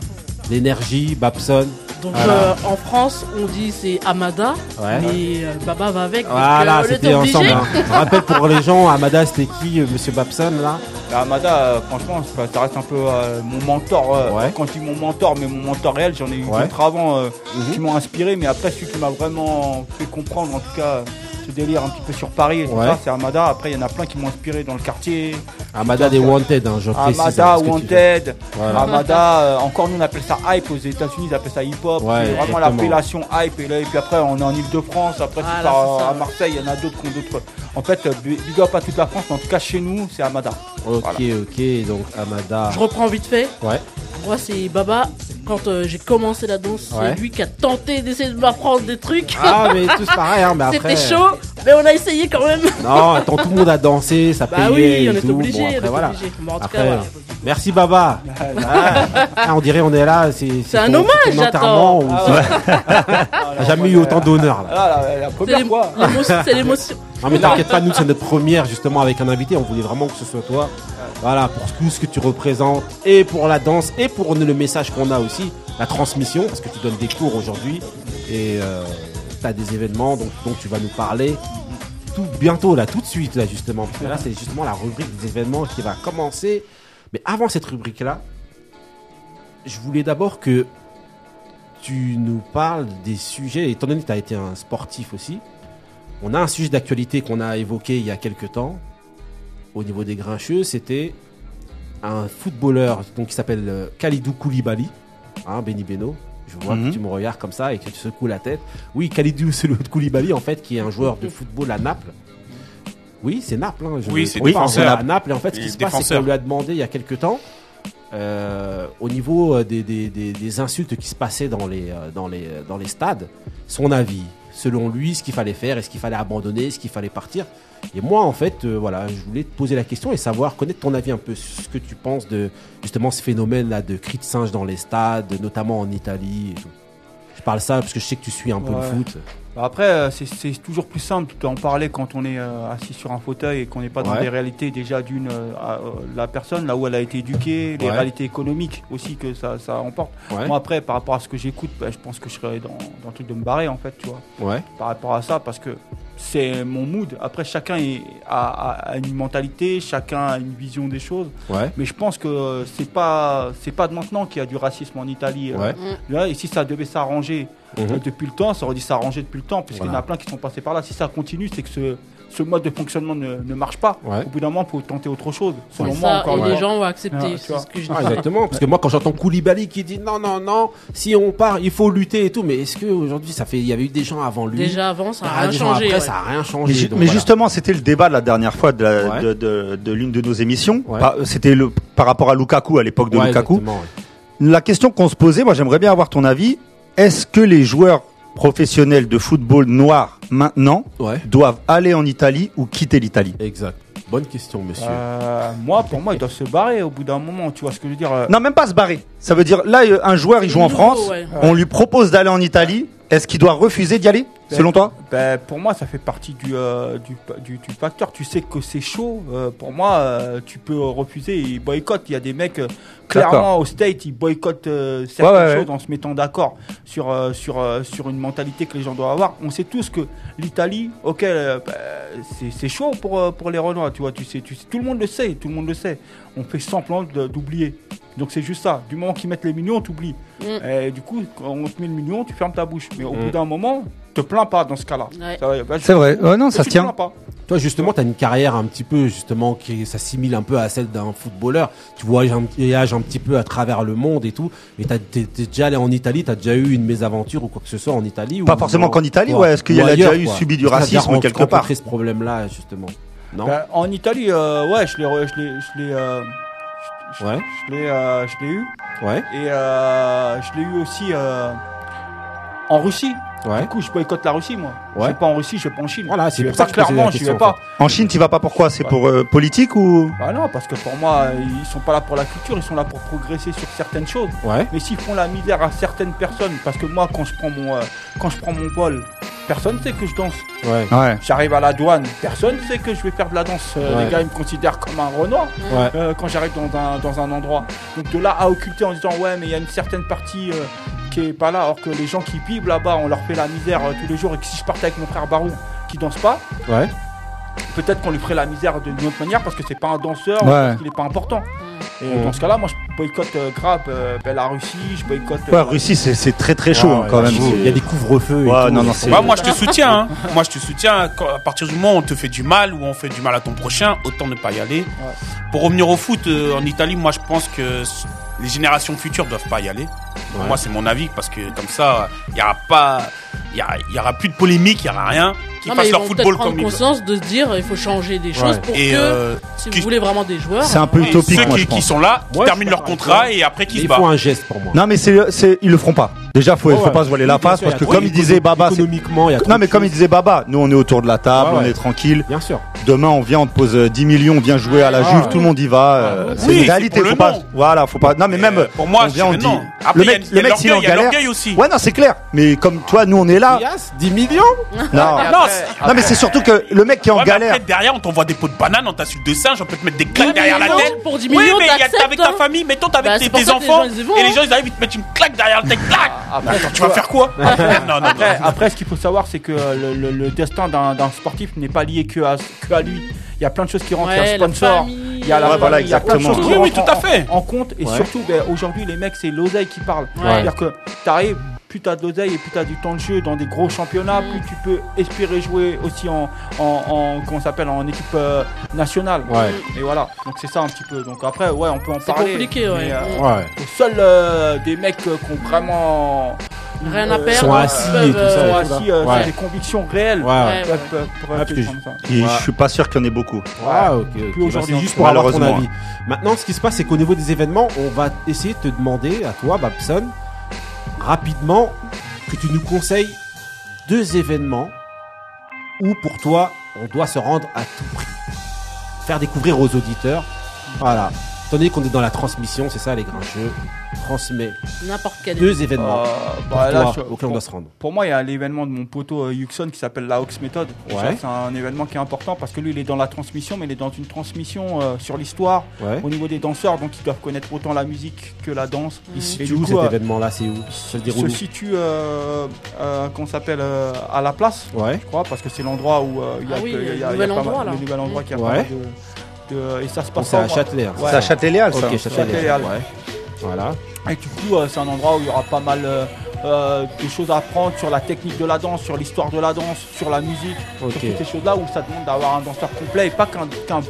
l'énergie, Babson. Donc Voilà. euh, en France, on dit c'est Amada, Ouais. mais euh, Baba va avec. Voilà, c'était ensemble. Hein. Je rappelle pour les gens, Amada c'était qui, Monsieur Babson là? Amada, euh, franchement, ça, reste un peu euh, mon mentor. euh, Ouais. Quand je dis mon mentor, mais mon mentor réel, j'en ai eu Ouais. d'autres avant euh, Mhm. qui m'ont inspiré, mais après, celui qui m'a vraiment fait comprendre, en tout cas, ce délire un petit peu sur Paris, Ouais. c'est Amada. Après, il y en a plein qui m'ont inspiré dans le quartier. Amada des Wanted, hein, je précise. Amada, hein, Wanted, Voilà. Amada, euh, encore nous on appelle ça hype aux États-Unis, ils appellent ça hip-hop. Ouais, c'est vraiment l'appellation hype. Et, là, et puis après, on est en Ile-de-France, après, tu Voilà, pars c'est euh, ça. à Marseille, il y en a d'autres qui ont d'autres. En fait, euh, big up à toute la France, mais en tout cas, chez nous, c'est Amada. Ok, Voilà. ok, donc Amada. Je reprends vite fait. Ouais. Moi, c'est Baba. Quand euh, j'ai commencé la danse, Ouais. c'est lui qui a tenté d'essayer de m'apprendre des trucs. Ah, mais tous pareil, hein, mais après. C'était chaud, mais on a essayé quand même. Non, attends, tout le monde a dansé, ça Bah payait. oui, et on était tout. Obligé, Bon, on après, était voilà. obligé. Bon, en tout Après, cas, voilà. Merci Baba. Ah, ah, on dirait on est là, c'est un ton- hommage, Ah jamais eu autant d'honneur. Ah, la, C'est première l'ém- fois. l'émotion- c'est l'émotion. Non mais t'inquiète pas, nous c'est notre première justement avec un invité, on voulait vraiment que ce soit toi. Voilà, pour tout ce que tu représentes, et pour la danse, et pour le message qu'on a aussi, la transmission, parce que tu donnes des cours aujourd'hui, et euh, t'as des événements donc, dont tu vas nous parler bientôt là, tout de suite là justement. Parce que là c'est justement la rubrique des événements qui va commencer. Mais avant cette rubrique là, je voulais d'abord que tu nous parles des sujets, étant donné que tu as été un sportif aussi, on a un sujet d'actualité qu'on a évoqué il y a quelques temps au niveau des grincheux, c'était un footballeur donc, qui s'appelle euh, Khalidou Koulibaly, hein, Benny Beno. Je vois Mhm. que tu me regardes comme ça et que tu secoues la tête. Oui, Khalidou Koulibaly en fait, qui est un joueur de football à Naples. Oui, c'est Naples. Hein, je- Oui, c'est oui, défenseur. à Naples. Et en fait, ce qui se passe, c'est qu'on lui a demandé il y a quelques temps, euh, au niveau euh, des, des, des, des insultes qui se passaient dans les, euh, dans, les, dans les stades, son avis, selon lui, ce qu'il fallait faire, est-ce qu'il fallait abandonner, est-ce qu'il fallait partir. Et moi, en fait, euh, voilà, je voulais te poser la question et savoir, connaître ton avis un peu sur ce que tu penses de justement ce phénomène-là de cris de singe dans les stades, notamment en Italie. et tout. Je parle ça parce que je sais que tu suis un peu le foot. Bah Après, euh, c'est- toujours plus simple d'en parler quand on est euh, assis sur un fauteuil et qu'on n'est pas dans Ouais. des réalités déjà d'une euh, à, la personne là où elle a été éduquée, les Ouais. réalités économiques aussi que ça, ça emporte. Ouais. Moi après, par rapport à ce que j'écoute, bah, je pense que je serais dans, dans le truc de me barrer en fait, tu vois. Ouais. Par rapport à ça, parce que c'est mon mood. Après, chacun est- a, a- a une mentalité, chacun a une vision des choses. Ouais. Mais je pense que c'est pas c'est pas de maintenant qu'il y a du racisme en Italie. Ouais. Là, et si ça devait s'arranger Mhm. euh, depuis le temps, ça aurait dû s'arranger depuis le temps, puisqu'il y en Voilà. a plein qui sont passés par là. Si ça continue, c'est que ce, ce mode de fonctionnement ne, ne marche pas. Ouais. Au bout d'un moment, il faut tenter autre chose. Selon moi, ça, encore et les gens vont accepter. Ah, ce que je Ah, dis. exactement, parce que moi quand j'entends Koulibaly qui dit non non non, si on part, il faut lutter et tout, mais est-ce que aujourd'hui ça fait il y avait eu des gens avant lui? Déjà avant, ça n'a a rien changé. après ouais. ça a rien Mais, changé. donc mais voilà. justement, c'était le débat de la dernière fois de, la- Ouais. de, de- de l'une de nos émissions. C'était le par rapport à Lukaku à l'époque de Ouais, Lukaku. La question qu'on se posait, moi j'aimerais bien avoir ton avis. Est-ce que les joueurs professionnels de football noir maintenant Ouais. doivent aller en Italie ou quitter l'Italie Exact. Bonne question, monsieur. Euh, moi, pour moi, ils doivent se barrer au bout d'un moment. Tu vois ce que je veux dire euh, Non, même pas se barrer. Ça veut dire là, euh, un joueur il joue en France, ouais. on lui propose d'aller en Italie. Est-ce qu'il doit refuser d'y aller, selon toi Ben, pour moi, ça fait partie du, euh, du, du, du facteur. Tu sais que c'est chaud. euh, pour moi, euh, tu peux refuser. Ils boycottent. Il y a des mecs, clairement, au State, ils boycottent euh, certaines Ouais, ouais, choses ouais. en se mettant d'accord sur, euh, sur, euh, sur une mentalité que les gens doivent avoir. On sait tous que l'Italie, ok, euh, ben, c'est c'est chaud pour, euh, pour les Renois. Tu vois, tu sais, tu sais, tout le monde le sait. Tout le monde le sait. On fait semblant d'oublier. Donc c'est juste ça. Du moment qu'ils mettent les millions, t'oublies. Mm. Et du coup, quand on te met le million, tu fermes ta bouche. Mais au Mm. bout d'un moment, te plains pas dans ce cas-là. Ouais. Bah, je- C'est vrai. Ouais, non, ça tu se tient. pas. Toi justement, tu as une carrière un petit peu justement qui s'assimile un peu à celle d'un footballeur. Tu voyages un, petit peu à travers le monde et tout. Mais t'as- t'es déjà allé en Italie, t'as déjà eu une mésaventure ou quoi que ce soit en Italie Pas ou forcément qu'en Italie, Quoi ouais. Est-ce qu'il Ou a déjà eu subi du racisme quelque part rencontré ce problème-là justement Non. Bah, en Italie, euh, ouais, je l'ai, je l'ai, je l'ai, euh, je- je- Ouais. je l'ai, euh, je l'ai eu. Ouais. Et euh, je l'ai eu aussi euh, en Russie. Ouais. Du coup, je boycotte la Russie, moi. Ouais. Je vais pas en Russie, je vais pas en Chine. Voilà, c'est pour ça que clairement, je vais pas. En Chine, tu vas pas pourquoi C'est pour euh, politique ou? Bah non, parce que pour moi, ils sont pas là pour la culture, ils sont là pour progresser sur certaines choses. Ouais. Mais s'ils font la misère à certaines personnes, parce que moi, quand je prends mon, euh, quand je prends mon vol, personne ne sait que je danse. Ouais. Ouais. J'arrive à la douane, personne ne sait que je vais faire de la danse. Euh, Ouais. Les gars, ils me considèrent comme un Renoir Ouais. euh, quand j'arrive dans un, dans un endroit. Donc de là à occulter en disant ouais, mais il y a une certaine partie euh, qui est pas là, alors que les gens qui vivent là-bas, on leur fait la misère euh, tous les jours. Et que si je partais avec mon frère Barou qui danse pas, Ouais. peut-être qu'on lui ferait la misère d'une autre manière parce que c'est pas un danseur, Ouais. parce qu'il est pas important. Et dans ce cas-là, moi je boycotte euh, grave euh, ben, la Russie, je boycotte. Ouais, euh, Russie, c'est c'est très très chaud Ouais, hein, quand même. Il y a des couvre-feux. et Ouais, tout. non, non, c'est- Bah, moi, je te soutiens. Hein. Moi, je te soutiens. Quand- à partir du moment où on te fait du mal ou on fait du mal à ton prochain, autant ne pas y aller. Pour revenir au foot euh, en Italie, moi, je pense que les générations futures doivent pas y aller. Moi, c'est mon avis parce que comme ça, il y aura pas, il y aura plus de polémique, il y aura rien. Qui mais fassent ils leur football peut-être prendre comme ils conscience de se dire il faut changer des choses Ouais. pour Et que euh, si qui- vous voulez vraiment des joueurs. C'est un peu utopique, ceux moi, qui, je qui pense. sont là, qui terminent leur contrat et après qui se il battent. faut un geste pour moi. Non, mais c'est, c'est, ils le feront pas. Déjà, faut, Ouais, faut ouais. pas se voiler la face sûr, parce que comme il disait Baba, économiquement, il y a trop non, mais comme il disait Baba, nous on est autour de la table, Ouais, on est tranquille. Bien sûr. Demain, on vient, on te pose euh, 10 millions, on vient jouer à la Ah, Juve, ouais. tout le monde y va. euh, c'est Oui, une réalité, faut pas. Voilà, faut pas. Non, mais même. euh, pour moi, on vient, je on dit. non. le Après, il y a- mec, le mec, s'il est en l'orgueil, il y a galère. Ouais, non, c'est clair. Mais comme toi, nous, on est là. Elias, 10 millions Non. Non, mais c'est surtout que le mec qui est en galère. derrière, on t'envoie des pots de banane, on t'insulte de singe, on peut te mettre des claques derrière la tête. pour 10 oui, millions, mais avec ta hein. famille, mettons t'es avec Bah, tes, enfants, et les hein. gens ils arrivent, ils te mettent une claque derrière la tête, claque Après, Attends, tu vas faire quoi Non, non, non. Après, après, ce qu'il faut savoir, c'est que euh, le, le- le destin d'un sportif n'est pas lié que à, que à lui. Il y a plein de choses qui rentrent. il y a Ouais, sponsor, il y a la Ouais, famille, voilà, il y a plein de choses exactement. qui Oui, oui, rentrent tout à en- fait. En, en compte. Et Ouais. surtout, ben, aujourd'hui, les mecs, c'est l'oseille qui parle. Ouais. C'est-à-dire que t'arrives, plus t'as d'oseille et plus t'as du temps de jeu dans des gros championnats, plus tu peux espérer jouer aussi en, en, en comment ça s'appelle, en équipe euh, nationale. Ouais. Et voilà. Donc c'est ça un petit peu. Donc après, ouais, on peut en C'est parler. compliqué, ouais. mais, euh. Ouais. Seuls euh, des mecs euh, qui ont vraiment Rien à perdre. sont assis ils peuvent, et tout ça, sont et tout. assis euh, Ouais. sur des convictions réelles. Ouais, ouais. Ouais, peuvent- peuvent- que ça. Et Ouais. je suis pas sûr qu'il y en ait beaucoup. Ah, Bah, aujourd'hui, c'est juste pour avoir ton malheureusement. avis. Maintenant, ce qui se passe, c'est qu'au niveau des événements, on va essayer de te demander, à toi, Babson, rapidement, que tu nous conseilles deux événements où, pour toi, on doit se rendre à tout prix. Faire découvrir aux auditeurs. Voilà. Étant donné qu'on est dans la transmission, c'est ça, les grincheux. Transmet N'importe quel. deux événements Euh, bah, là, toi, je- auxquels on doit se rendre. Pour moi, il y a l'événement de mon poteau euh, Yuxon qui s'appelle la Hawks Method. Ouais. C'est un événement qui est important parce que lui, il est dans la transmission, mais il est dans une transmission euh, sur l'histoire Ouais. au niveau des danseurs, donc ils doivent connaître autant la musique que la danse. Il se situe où coup, cet euh, événement-là? C'est où? Ça se Il déroule se situe, euh, euh, qu'on s'appelle euh, à la place, Ouais. je crois, parce que c'est l'endroit où il y a, Ah il y a- le nouvel pas mal- endroit, là. le nouvel endroit qui a De- et ça se passe C'est à Châtelet. hein. Ouais. C'est à ça. Châtelet. Voilà. Et du coup, euh, c'est un endroit où il y aura pas mal euh, euh, de choses à apprendre sur la technique de la danse, sur l'histoire de la danse, sur la musique, sur toutes ces choses-là où ça demande d'avoir un danseur complet et pas qu'un qu'un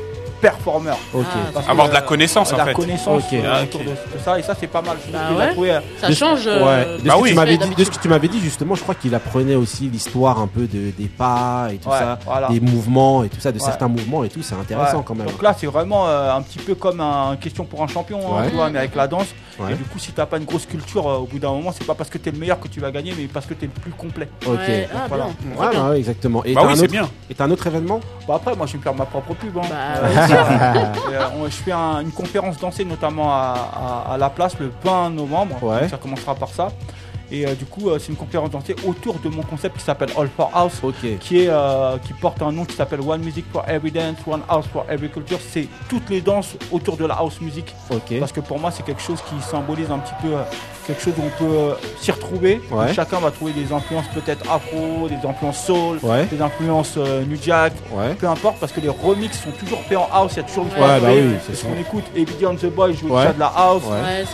performeur. Ok. Ah, Parce que, Avoir de la euh, connaissance, en la fait. connaissance Ok. euh, Ah, autour de, de ça et ça c'est pas mal. Je trouve Bah qu'il a ouais. trouvé, euh, Ça De- change. Ouais. euh, De, Bah ce que oui. tu m'avais dit, de d'habitude. ce que tu m'avais dit justement, je crois qu'il apprenait aussi l'histoire un peu de, des pas et tout ouais, ça, voilà. des mouvements et tout ça, de Ouais. certains mouvements et tout, c'est intéressant Ouais. quand même. Donc là, c'est vraiment euh, un petit peu comme un question pour un champion, hein, Ouais. tu vois, mais avec la danse. Ouais. Et du coup, si t'as pas une grosse culture, euh, au bout d'un moment, c'est pas parce que t'es le meilleur que tu vas gagner, mais parce que t'es le plus complet. Ok. Ouais, Ah, voilà. bien. Ouais, bah ouais, exactement. Et Bah t'as oui, un c'est autre, bien. et t'as un autre événement? Bon après, moi, je vais me faire ma propre pub. Hein. Bah, on- je fais un- une conférence dansée notamment à, à- à la place le 20 novembre. Ouais. Donc, ça commencera par ça. Et euh, du coup, euh, c'est une conférence dansée autour de mon concept qui s'appelle All for House. Qui, est, euh, qui porte un nom qui s'appelle One Music for Every Dance, One House for Every Culture. C'est toutes les danses autour de la house music. Parce que pour moi, c'est quelque chose qui symbolise un petit peu euh, quelque chose où on peut euh, s'y retrouver. Ouais. Chacun va trouver des influences peut-être afro, des influences soul, Ouais. des influences euh, new jack, Ouais. peu importe parce que les remixes sont toujours faits en house, il y a toujours une Ouais, fois bah oui, Parce qu'on écoute Evidence the Boy joue Ouais. déjà de la house.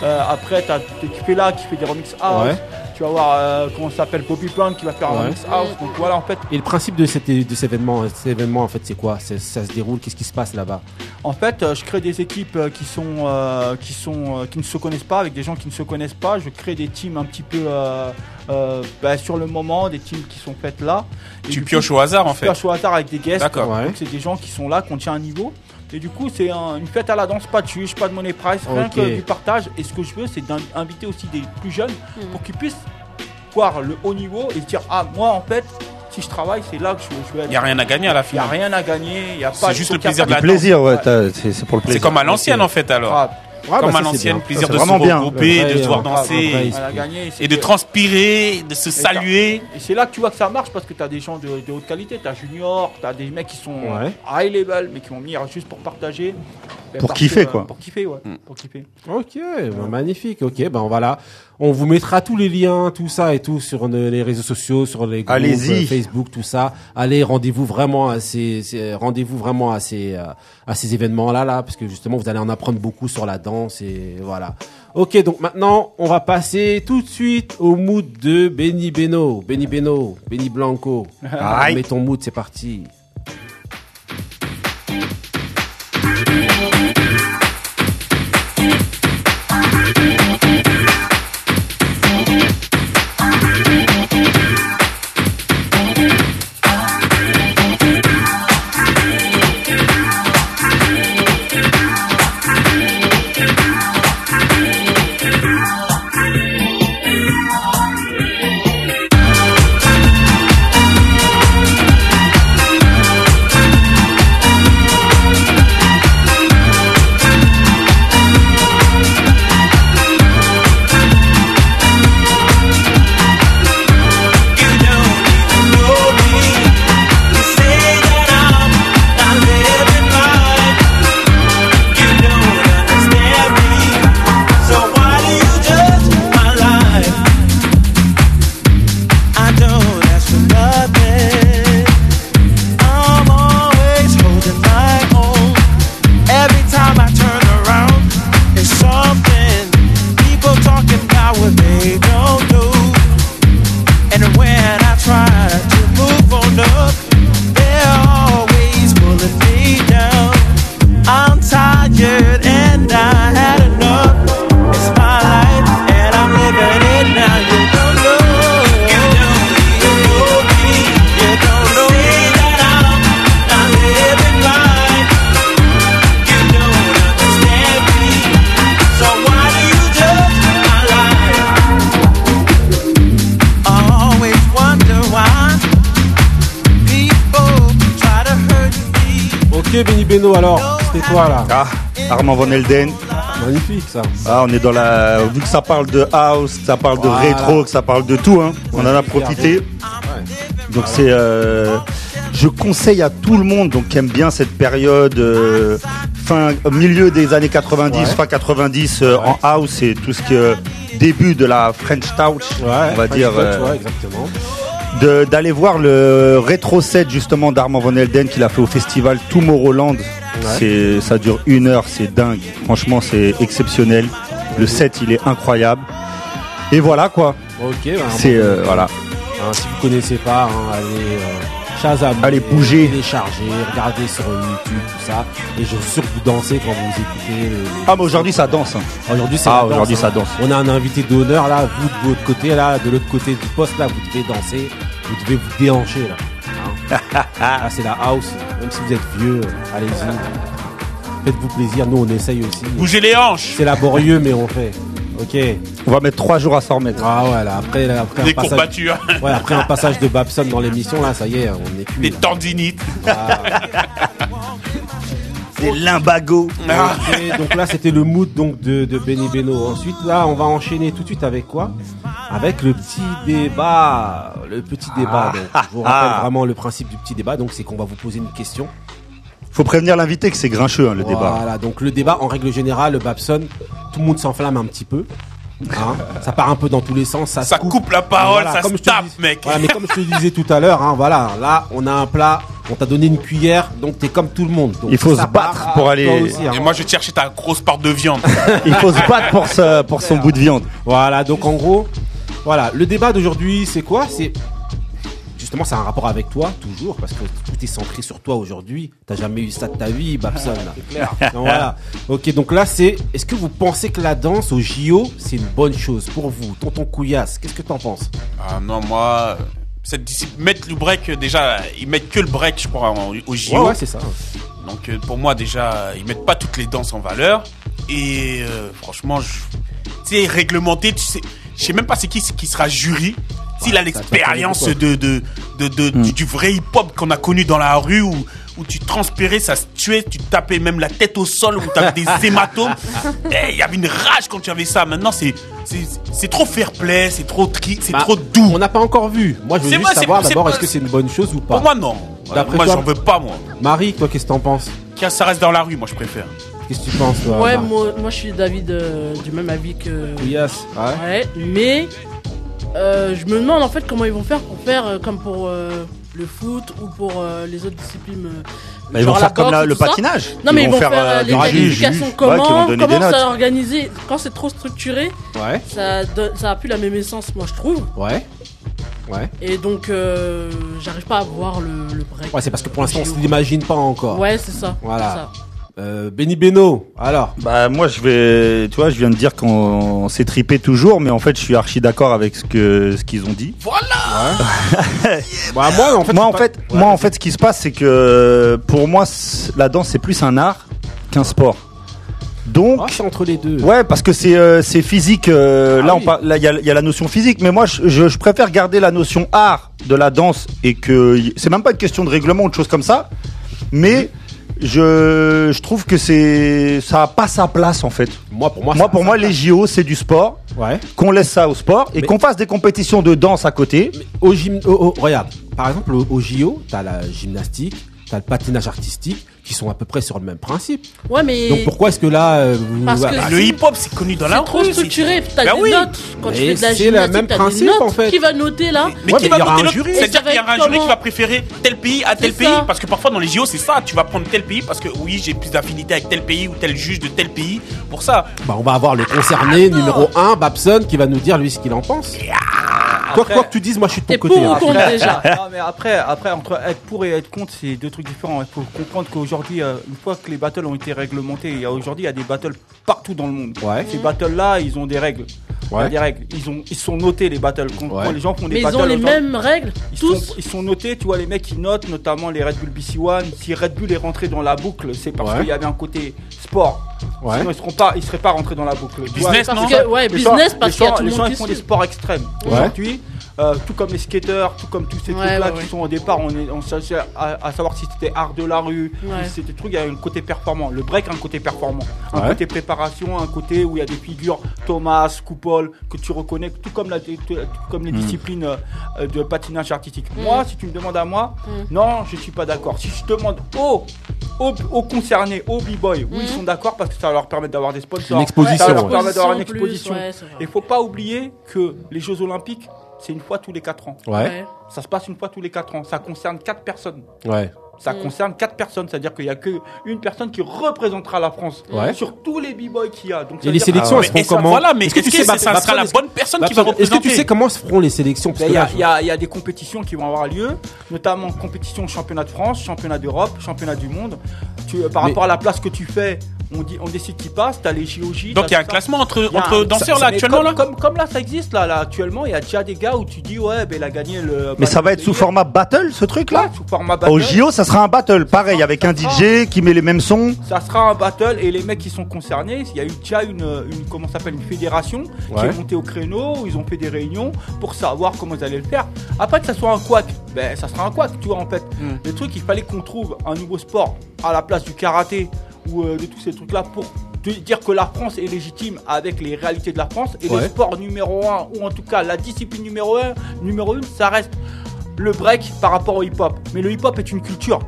Euh, après, t'as là qui fait des remix house. Tu vas voir euh, comment ça s'appelle Bobby Brown qui va faire Ouais. un house. Donc voilà, en fait, Et le principe de cet, é- de cet événement, cet événement en fait, c'est quoi? C'est- Ça se déroule Qu'est-ce qui se passe là-bas? En fait, euh, je crée des équipes euh, qui sont euh, qui sont euh, qui ne se connaissent pas avec des gens qui ne se connaissent pas. Je crée des teams un petit peu euh, euh, bah, sur le moment, des teams qui sont faites là. Et Tu pioches coup, au hasard, en fait. pioche au hasard avec des guests. D'accord. Ouais. Donc c'est des gens qui sont là, qu'on tient un niveau. Et du coup, c'est un- une fête à la danse, pas de chuche, pas de money price, rien que du partage. Et ce que je veux, c'est d'inviter aussi des plus jeunes Mhm. pour qu'ils puissent voir le haut niveau et se dire Ah, moi en fait, si je travaille, c'est là que je, je vais Il n'y a rien à gagner à la Il n'y a fin. rien à gagner, il y a C'est pas juste faut le plaisir de la plaisir, ouais, c'est c'est pour le C'est plaisir. comme à l'ancienne, en fait, alors. Ah, Ouais, Comme bah, à l'ancienne, plaisir Ça, de se vraiment bien. regrouper, Vrai, de se voir danser vrai gagner, et de transpirer, de se saluer. Et c'est là que tu vois que ça marche parce que tu as des gens de, de haute qualité, tu as Junior, tu as des mecs qui sont Ouais. high level mais qui vont venir juste pour partager. Pour kiffer, que, quoi. Pour kiffer, ouais. Mm. Pour kiffer. Ok, bah, magnifique. Ok, ben voilà. On vous mettra tous les liens, tout ça et tout sur ne- les réseaux sociaux, sur les groupes, euh, Facebook, tout ça. Allez, rendez-vous vraiment à ces, ces- rendez-vous vraiment à ces, euh, à ces événements-là, là, parce que justement, vous allez en apprendre beaucoup sur la danse et voilà. Ok, donc maintenant, on va passer tout de suite au mood de Benny Beno, Benny Beno, Benny Blanco. Mets ton mood, c'est parti. Alors, c'était quoi là Ah, Armand Van Elden. Magnifique ça. Ah, on est dans la. Vu que ça parle de house, que ça parle de rétro, que ça parle de tout, hein. On en a profité. Donc c'est. euh, je conseille à tout le monde donc qui aime bien cette période euh, fin milieu des années 90, Ouais. fin 90 euh, en house et tout ce qui est début de la French Touch, on va French dire. Touch, euh, exactement. d'aller voir le rétro set justement d'Armand Van Elden qu'il a fait au festival Tomorrowland. C'est, ça dure une heure, c'est dingue. Franchement, c'est exceptionnel. Le set, il est incroyable. Et voilà quoi. Ok, bah, C'est euh, voilà. hein, si vous connaissez pas, hein, allez euh, Shazam, Allez bouger. télécharger, regardez sur YouTube tout ça, et je suis sûr que vous dansez quand vous écoutez. Ah mais aujourd'hui ça danse. hein. Aujourd'hui, c'est Ah, la danse, aujourd'hui, hein. ça danse. On a un invité d'honneur là, vous de votre côté là, de l'autre côté du poste là, vous devez danser, vous devez vous déhancher là. Là, c'est la house, même si vous êtes vieux, allez-y. Faites-vous plaisir, nous on essaye aussi. Bougez les hanches. C'est laborieux, mais on fait. Ok. On va mettre trois jours à s'en remettre. Ah ouais, là, après, là, après Des un passage. courbatures. Ouais, après un passage de Babson dans l'émission, là, ça y est, on est cuit. Des tendinites. Des limbagos. Ah. Ok, donc là, c'était le mood donc de, de Benny Beno. Ensuite, là, on va enchaîner tout de suite avec quoi? Avec le petit débat. Le petit débat. Donc, je vous rappelle ah. vraiment le principe du petit débat. Donc, c'est qu'on va vous poser une question. Faut prévenir l'invité que c'est grincheux hein, le débat. Voilà. Donc, le débat, en règle générale, le Babson, tout le monde s'enflamme un petit peu. Hein ça part un peu dans tous les sens. Ça, coupe la parole, Voilà, ça comme se je te tape, dis- mec. Voilà, mais comme je te disais tout à l'heure, hein, voilà, là, on a un plat, on t'a donné une cuillère, donc t'es comme tout le monde. Donc, Il faut se battre part, pour aller- aussi, hein. Et moi, je vais te chercher ta grosse part de viande. Il faut se battre pour, ce- pour son bout de viande. Voilà, donc en gros, voilà, le débat d'aujourd'hui, c'est quoi? C'est justement, c'est un rapport avec toi toujours, parce que tout est centré sur toi aujourd'hui. T'as jamais eu ça de ta vie, Babson. là. Donc, voilà. Ok, donc là, c'est est-ce que vous pensez que la danse au JO, c'est une bonne chose pour vous, tonton Couillasse Qu'est-ce que t'en penses? Ah non, moi, cette discipline, mettre le break, euh, déjà, ils mettent que le break, je crois, en- au JO. Ouais, ouais, c'est ça. Donc euh, pour moi, déjà, ils mettent pas toutes les danses en valeur. Et euh, franchement, je- tu sais, réglementé, tu sais, je sais même pas c'est qui qui sera jury. S'il a l'expérience de, de, de, de- du, du vrai hip-hop qu'on a connu dans la rue où, où tu transpirais, ça se tuait, tu tapais même la tête au sol, où tu avais des hématomes. Eh, Il y avait une rage quand tu avais ça. Maintenant, c'est c'est- c'est trop fair play, c'est trop, tri- c'est Bah, trop doux. On n'a pas encore vu. Moi, je veux juste savoir c'est d'abord est-ce que c'est une bonne chose ou pas? Pour moi, non. D'après moi, toi- j'en veux pas, moi. Marie, toi, qu'est-ce que t'en penses? Ça reste dans la rue, moi, je préfère. Qu'est-ce que tu penses, toi Ouais, moi, moi je suis David euh, du même avis que. Couillasse, ouais. Ouais, mais euh, je me demande en fait comment ils vont faire pour faire euh, comme pour euh, le foot ou pour euh, les autres disciplines. euh, Bah, ils vont faire comme la- le patinage. Non, mais ils vont faire, juges, qualifications. juges, ouais, Comment, comment ça organisé Quand c'est trop structuré, Ouais. ça, donne- ça a plus la même essence, moi je trouve. Ouais. Ouais. Et donc, euh, j'arrive pas à voir le, le break. Ouais, c'est parce que pour l'instant, on se l'imagine pas encore. Ouais, c'est ça. Voilà. Euh, Benny Beno, alors. Bah moi je vais, tu vois, je viens de dire qu'on s'est tripé toujours, mais en fait je suis archi d'accord avec ce que ce qu'ils ont dit. Bah, moi, en fait, moi en pas- fait, Ouais, moi en fait, ce qui se passe, c'est que pour moi, la danse c'est plus un art qu'un sport. Donc, c'est entre les deux. ouais, parce que c'est euh, c'est physique. euh, Ah là, oui. on parle, là, il y a, y a la notion physique, mais moi, je, je, je préfère garder la notion art de la danse et que c'est même pas une question de règlement ou de choses comme ça, mais je, je trouve que c'est ça a pas sa place en fait. Moi, pour moi, Moi, ça- pour moi, les JO, c'est du sport. Ouais. Qu'on laisse ça au sport et Mais- qu'on fasse des compétitions de danse à côté. Mais au gym, au- au- regarde, par exemple, au, au JO, t'as la gymnastique, t'as le patinage artistique, qui sont à peu près sur le même principe. Ouais, mais. Donc pourquoi est-ce que là, euh, vous- Parce que bah, Le hip-hop, c'est connu dans la C'est trop rue. c'est- structuré, t'as Bah des oui. notes. Quand tu fais de la c'est le même principe, notes. en fait. Qui va noter là Mais Ouais, qui mais va y voter un l'autre jury. C'est-à-dire qu'il y aura un jury qui va préférer tel pays à tel pays. Parce que parfois dans les JO, c'est ça. Tu vas prendre tel pays parce que oui, j'ai plus d'affinité avec tel pays ou tel juge de tel pays. Pour ça. bah, on va avoir le concerné numéro 1, Babson, qui va nous dire lui ce qu'il en pense. Quoi, Après- quoi que tu dises, moi je suis de ton T'es côté. pour ou hein. contre déjà Non, mais après, après, entre être pour et être contre, c'est deux trucs différents. Il faut comprendre qu'aujourd'hui, euh, une fois que les battles ont été réglementés, il y a aujourd'hui, il y a des battles partout dans le monde. Ouais. Ces battles-là, ils ont des règles. Il y a Ouais. des règles. Ils, ont, ils sont notés, les battles. Quand, Ouais. quand les gens font des Mais ils battles. ont les aujourd'hui, mêmes règles, Ils tous. sont, ils sont notés, tu vois, les mecs qui notent, notamment les Red Bull BC1. Si Red Bull est rentré dans la boucle, c'est parce Ouais. qu'il y avait un côté sport. Ouais. Sinon, ils seront pas, ils seraient pas rentrés dans la boucle. Vois, Business, Parce non que, ouais, les gens- business, parce les qu'il y a gens- tout le les gens monde ils qui font des sports extrêmes. Ouais. Aujourd'hui, euh, tout comme les skateurs, tout comme tous ces Ouais, trucs-là ouais, qui ouais. sont au départ, on, est, on cherchait à, à savoir si c'était art de la rue, Ouais. si c'était truc, il y a un côté performant. Le break a un côté performant, un Ouais. côté préparation, un côté où il y a des figures Thomas, Coupole, que tu reconnais, tout comme, la, tout comme les disciplines euh, de patinage artistique. Moi, si tu me demandes à moi, non, je suis pas d'accord. Si je demande aux, aux, aux concernés, aux b-boys, oui, ils sont d'accord parce que ça va leur permettre d'avoir des sponsors. Une exposition, Ça leur ouais. permettre d'avoir une Exposition exposition. ouais. Il faut pas oublier que les Jeux Olympiques, c'est une fois tous les 4 ans. Ouais, Ça se passe une fois tous les 4 ans. Ça concerne 4 personnes. ouais. Ça Mm. concerne 4 personnes. C'est-à-dire qu'il n'y a qu'une personne qui représentera la France Ouais. sur tous les b-boys qu'il y a. Donc, Et les sélections, Ah elles ouais. se font Et ça- comment Voilà, mais Est-ce que tu sais, ça sera la bonne personne qui va Est-ce que tu représenter sais comment se feront les sélections Ben, Il y, a- là, il y a- il y a des compétitions qui vont avoir lieu, notamment compétition championnat de France, championnat d'Europe, championnat du monde. Tu, euh, par Mais- rapport à la place que tu fais, on, dit, on décide qui passe. Tu as les JOJ. Donc t'as il y a un ça. classement entre, un- danseurs ça- là actuellement comme, là comme, comme là, ça existe là, là actuellement. Il y a déjà des gars où tu dis ouais, ben il a gagné le. Mais ça va être sous format format battle, ce truc-là sous format battle. Au JO, ça sera un battle, pareil, avec un DJ qui met les mêmes sons. Ça sera un battle et les mecs qui sont concernés, il y a eu déjà une, une comment ça s'appelle une fédération qui Ouais. est montée au créneau, où ils ont fait des réunions pour savoir comment ils allaient le faire. Après que ça soit un quack, ben ça sera un quack, tu vois en fait. Mm. Le truc, il fallait qu'on trouve un nouveau sport à la place du karaté ou euh, de tous ces trucs là pour te dire que la France est légitime avec les réalités de la France et Ouais. le sport numéro un ou en tout cas la discipline numéro un, numéro une, ça reste le break par rapport au hip-hop. Mais le hip-hop est une culture.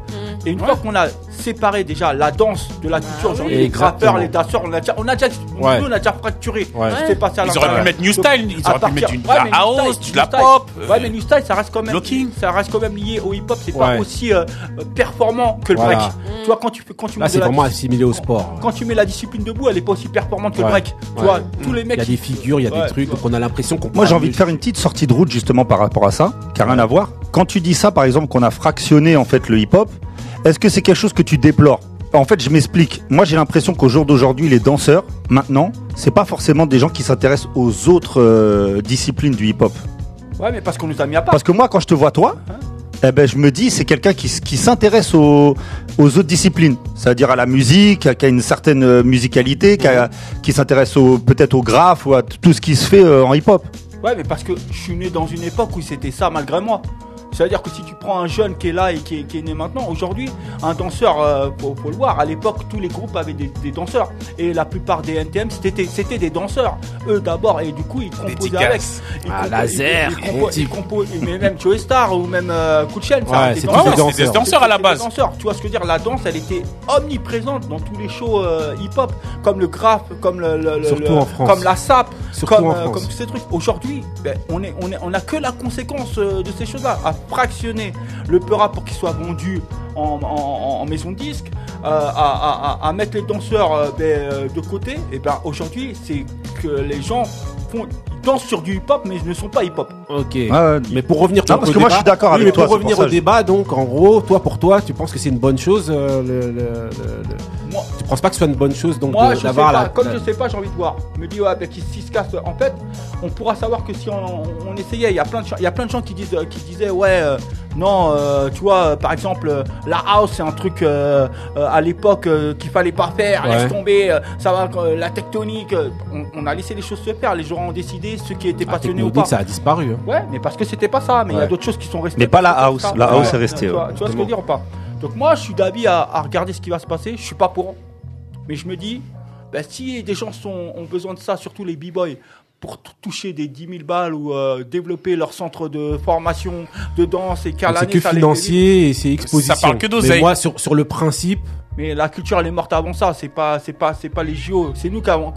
Et une fois qu'on a séparé déjà la danse de la culture, oui. aujourd'hui les grappeurs, les danseurs, on a déjà, on a déjà, Ouais. nous, on a déjà fracturé. Ouais. C'est passé à Ils auraient pu mettre New Style, ils auraient pu mettre une- la house, Style, de la pop, Ouais, euh, mais New Style, ça reste quand même, blocking. ça reste quand même lié au hip-hop. C'est pas aussi euh, performant que le Voilà. break. Tu vois, quand tu fais, quand tu là, mets de c'est la vraiment assimilé au sport. quand tu mets la discipline debout, elle est pas aussi performante que le break. Tu vois, tous les Il mecs. y a des figures, il y a des trucs, donc on a l'impression qu'on. Moi, j'ai envie de faire une petite sortie de route justement par rapport à ça, qui a rien à voir. Quand tu dis ça, par exemple, qu'on a fractionné en fait le hip-hop, est-ce que c'est quelque chose que tu déplores En fait, je m'explique. Moi, j'ai l'impression qu'au jour d'aujourd'hui, les danseurs, maintenant, c'est pas forcément des gens qui s'intéressent aux autres euh, disciplines du hip-hop. Ouais, mais parce qu'on nous a mis à part. Parce que moi, quand je te vois toi, eh ben, je me dis, c'est quelqu'un qui, s'intéresse aux, aux autres disciplines, c'est-à-dire à la musique, qui a une certaine euh, musicalité, qui, s'intéresse au- peut-être au graphe ou à tout ce qui se fait euh, en hip-hop. Ouais, mais parce que je suis né dans une époque où c'était ça malgré moi. C'est-à-dire que si tu prends un jeune qui est là et qui est, qui est né maintenant, aujourd'hui, un danseur, euh, faut, faut le voir, à l'époque, tous les groupes avaient des, des danseurs. Et la plupart des NTM, c'était c'était des danseurs. Eux d'abord, et du coup, ils composaient avec. Ils Ah, compo- laser, ils- ils compo- ils mais même Joey Star ou même euh, ça Ouais, tous des c'est des danseurs à la C'était des base. danseurs. Tu vois ce que je veux dire? La danse, elle était omniprésente dans tous les shows euh, hip-hop, comme le graphe, comme le, en comme la sap, Surtout comme, euh, comme tous ces trucs. Aujourd'hui, ben, on est, on est, on a que la conséquence euh, de ces choses-là, à fractionner le peur pour qu'il soit vendu en, maison disque, euh, à, mettre les danseurs euh, ben, euh, de côté. Et ben aujourd'hui, c'est que les gens font dansent sur du hip-hop, mais ils ne sont pas hip-hop. Ok. Ouais, Mais pour revenir Non, parce au que moi, débat- je suis d'accord Oui, avec mais toi, Pour revenir pour au débat, donc en gros, toi pour toi, tu penses que c'est une bonne chose euh, le, le- le- le- Moi, Tu penses pas que ce soit une bonne chose donc Moi, de- je sais d'avoir pas. la. Comme la- je sais pas, j'ai envie de voir. Je me dis, ouais, ben, qui s'il se casse. En fait, on pourra savoir que si on, on essayait. Il y a plein de, gens- il y a plein de gens qui disent, qui disaient, ouais, euh, non, euh, tu vois, euh, par exemple, euh, la house, c'est un truc euh, euh, à l'époque euh, qu'il fallait pas faire. Ouais. Laisse tomber. euh, ça va, euh, la tectonique. euh, on, on a laissé les choses se faire. Les gens ont décidé, ceux qui étaient Ah, passionnés ou pas. ça a disparu. hein. Ouais, mais parce que c'était pas ça. Mais il y a d'autres choses qui sont restées. Mais pas la house. ça. La house Ouais. est restée, Tu vois, ouais. tu vois ce que je veux dire ou pas? Donc moi, je suis d'avis à, à regarder ce qui va se passer. Je suis pas pour. Mais je me dis, bah, si des gens sont, ont besoin de ça, surtout les b-boys, pour toucher des 10 000 balles ou euh, développer leur centre de formation de danse et qu'à C'est que ça financier et c'est exposition. parle que Mais d'oseille. moi, sur, sur le principe, Mais la culture elle est morte avant ça, c'est pas c'est pas c'est pas les JO, c'est nous qui avons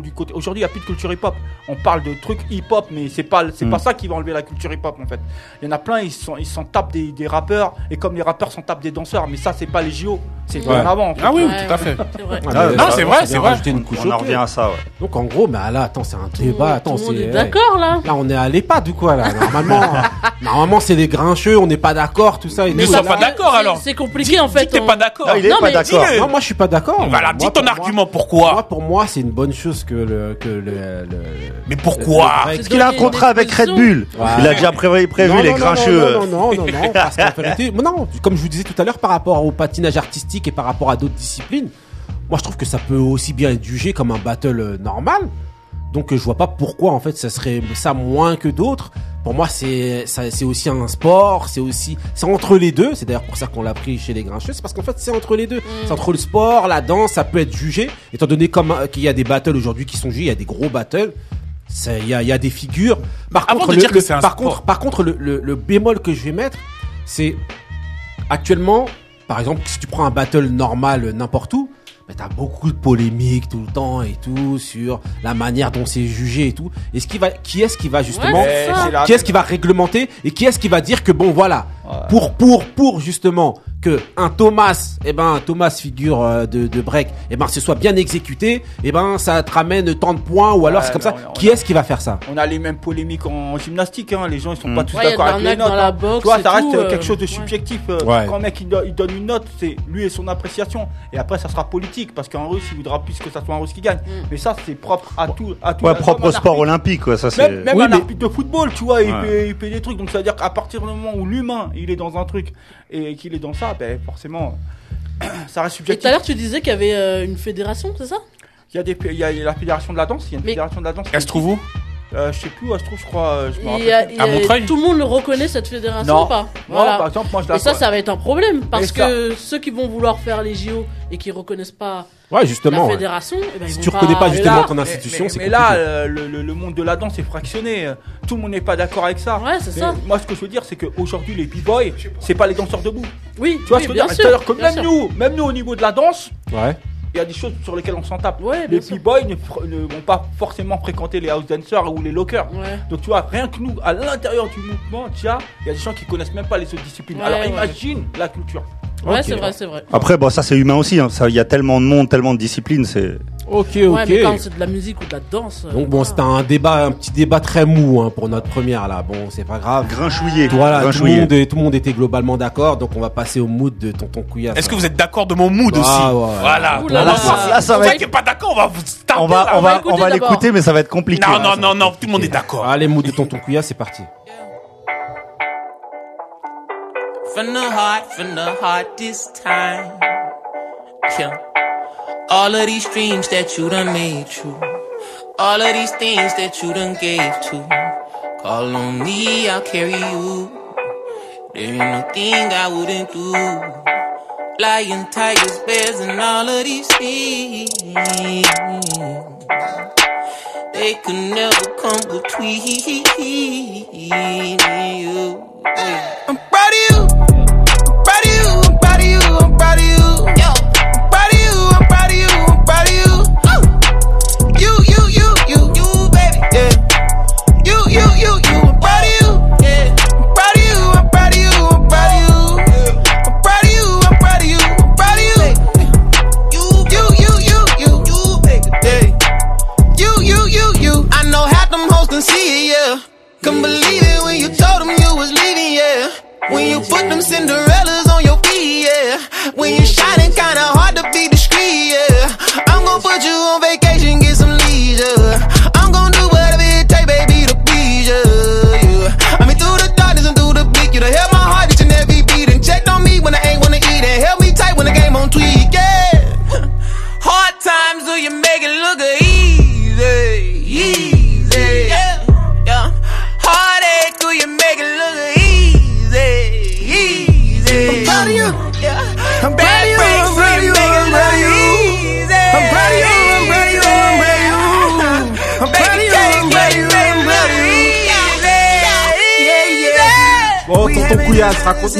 du côté. Aujourd'hui, il y a plus de culture hip-hop. On parle de trucs hip-hop mais c'est pas c'est Mm. pas ça qui va enlever la culture hip-hop en fait. Il y en a plein, ils sont ils s'en tapent des, des rappeurs et comme les rappeurs s'en tapent des danseurs, mais ça c'est pas les JO, c'est bien Ouais. avant. en fait. Ah oui, oui, Ouais, tout à fait. C'est vrai. Ah, Ah, mais non, c'est vrai, ça c'est vrai. rajouter une couche On en revient à ça, ouais. Donc en gros, mais là, attends, c'est un débat. Attends, Tout c'est est d'accord là. Là, on est à l'EHPAD ou quoi là Normalement, normalement, c'est des grincheux, on n'est pas d'accord, tout ça. Tout. sois Là- pas d'accord, alors. C'est compliqué en fait. T'es pas d'accord. D'accord. Non, moi, je suis pas d'accord. Voilà, Moi, dis ton pour argument Moi, pourquoi? moi, pour moi, c'est une bonne chose que le que le. le- Mais pourquoi? le Parce qu'il a un contrat avec Red. Bull. Ouais. Il a déjà prévu, prévu Non, les non, non, grincheux. Non, non, non, non, non, parce qu'en vérité, mais non, comme je vous disais tout à l'heure, par rapport au patinage artistique et par rapport à d'autres disciplines, moi je trouve que ça peut aussi bien être jugé comme un battle euh, normal. Donc je vois pas pourquoi en fait ça serait ça moins que d'autres pour moi, c'est ça- c'est aussi un sport, c'est aussi c'est entre les deux. C'est d'ailleurs pour ça qu'on l'a pris chez les grincheux, c'est parce qu'en fait c'est entre les deux. C'est entre le sport, la danse, ça peut être jugé. Étant donné comme euh, qu'il y a des battles aujourd'hui qui sont jugés, il y a des gros battles. Il y a, il y a des figures. Par Avant contre, de le, dire que le- c'est un par sport. contre, par contre, le, le- le bémol que je vais mettre, c'est actuellement, par exemple, si tu prends un battle normal n'importe où, bah, t'as beaucoup de polémiques tout le temps et tout sur la manière dont c'est jugé et tout. Et ce qui va, qui est-ce qui va justement, Ouais, qui est-ce qui va réglementer et qui est-ce qui va dire que bon voilà, pour pour pour justement que un Thomas, eh ben un Thomas figure euh, de, de break, eh ben ce soit bien exécuté, eh ben ça te ramène tant de points ou alors Ouais, c'est comme ça. on Qui est-ce qui va faire ça On a les mêmes polémiques en gymnastique, hein. les gens ils sont pas tous Ouais, y a d'accord avec les notes. hein. boxe tu vois, et ça reste tout, euh, quelque chose de ouais. subjectif. euh, Ouais. Quand un mec il, do- il donne une note, c'est lui et son appréciation. Et après ça sera politique parce qu'en russe il voudra plus que ça soit un russe qui gagne. Mm. Mais ça c'est propre à tout. À tout Ouais, à- propre au sport olympique, quoi. Ça, c'est. Même, même Oui, un mais- arbitre de football, tu vois, il, fait, il fait des trucs. Donc ça veut dire qu'à partir du moment où l'humain il est dans un truc et qu'il est dans ça, ben forcément ça reste Et tout subjectif. à l'heure, tu disais qu'il y avait euh, une fédération, c'est ça? Il y, a des, il y a la fédération de la danse, il y a une Mais- fédération de la danse. Elle se trouve où? Euh, Je sais plus, où elle se trouve, je crois. euh, Je me rappelle a- À Montreuil Tout le monde le reconnaît cette fédération Non. ou pas Non, Voilà. par exemple, moi je la Et ça, ça va être un problème parce ça- que ceux qui vont vouloir faire les JO et qui reconnaissent pas Ouais, justement. la ouais. fédération, eh ben, ils Si vont tu reconnais pas Mais justement là- ton mais- institution, mais, c'est mais là, compliqué. euh, le, le- le monde de la danse est fractionné. Tout le monde n'est pas d'accord avec ça. Ouais, c'est Mais ça. Moi, ce que je veux dire, c'est qu'aujourd'hui, les b-boys, c'est pas les danseurs debout. Oui, Tu vois oui, ce que je veux bien dire sûr. C'est-à-dire que bien même nous, même nous, au niveau de la danse, Ouais. Il y a des choses sur lesquelles on s'en tape. Ouais, les b-boys ne, ne vont pas forcément fréquenter les house dancers ou les lockers. Ouais. Donc tu vois, rien que nous, à l'intérieur du mouvement, il y a des gens qui connaissent même pas les autres disciplines. Ouais, Alors ouais. imagine la culture. Ouais, c'est vrai, c'est vrai. Après, bon, ça c'est humain aussi. hein. Ça, il y a tellement de monde, tellement de disciplines. C'est. Ok, ok. Ouais, mais quand c'est de la musique ou de la danse. euh, Donc bon, c'était un débat, un petit débat très mou hein, pour notre première là. Bon, c'est pas grave. Grinchouillé. Voilà, tout le, Grinchouillé. monde, est- tout le monde était globalement d'accord, donc on va passer au mood de Tonton Couillasse. Est-ce que vous êtes d'accord de mon mood Ah, aussi ouais. Voilà. Ouh là On là. ça va être- pas d'accord, on va vous taper. On va, on on l'écouter, mais ça va être compliqué. Non, non, non, non, tout le monde est d'accord. Allez, mood de Tonton Couillasse, c'est parti. From the heart, from the heart this time. Yeah. All of these dreams that you done made true. All of these things that you done gave to. Call on me, I'll carry you. There ain't no thing I wouldn't do. Lion, tigers, bears, and all of these things. They could never come between you. I'm proud of you. I'm Proud of you. I'm proud of you. I'm proud of you. Couldn't believe it when you told them you was leaving, yeah. When you put them Cinderellas on your feet, yeah. When you shining kinda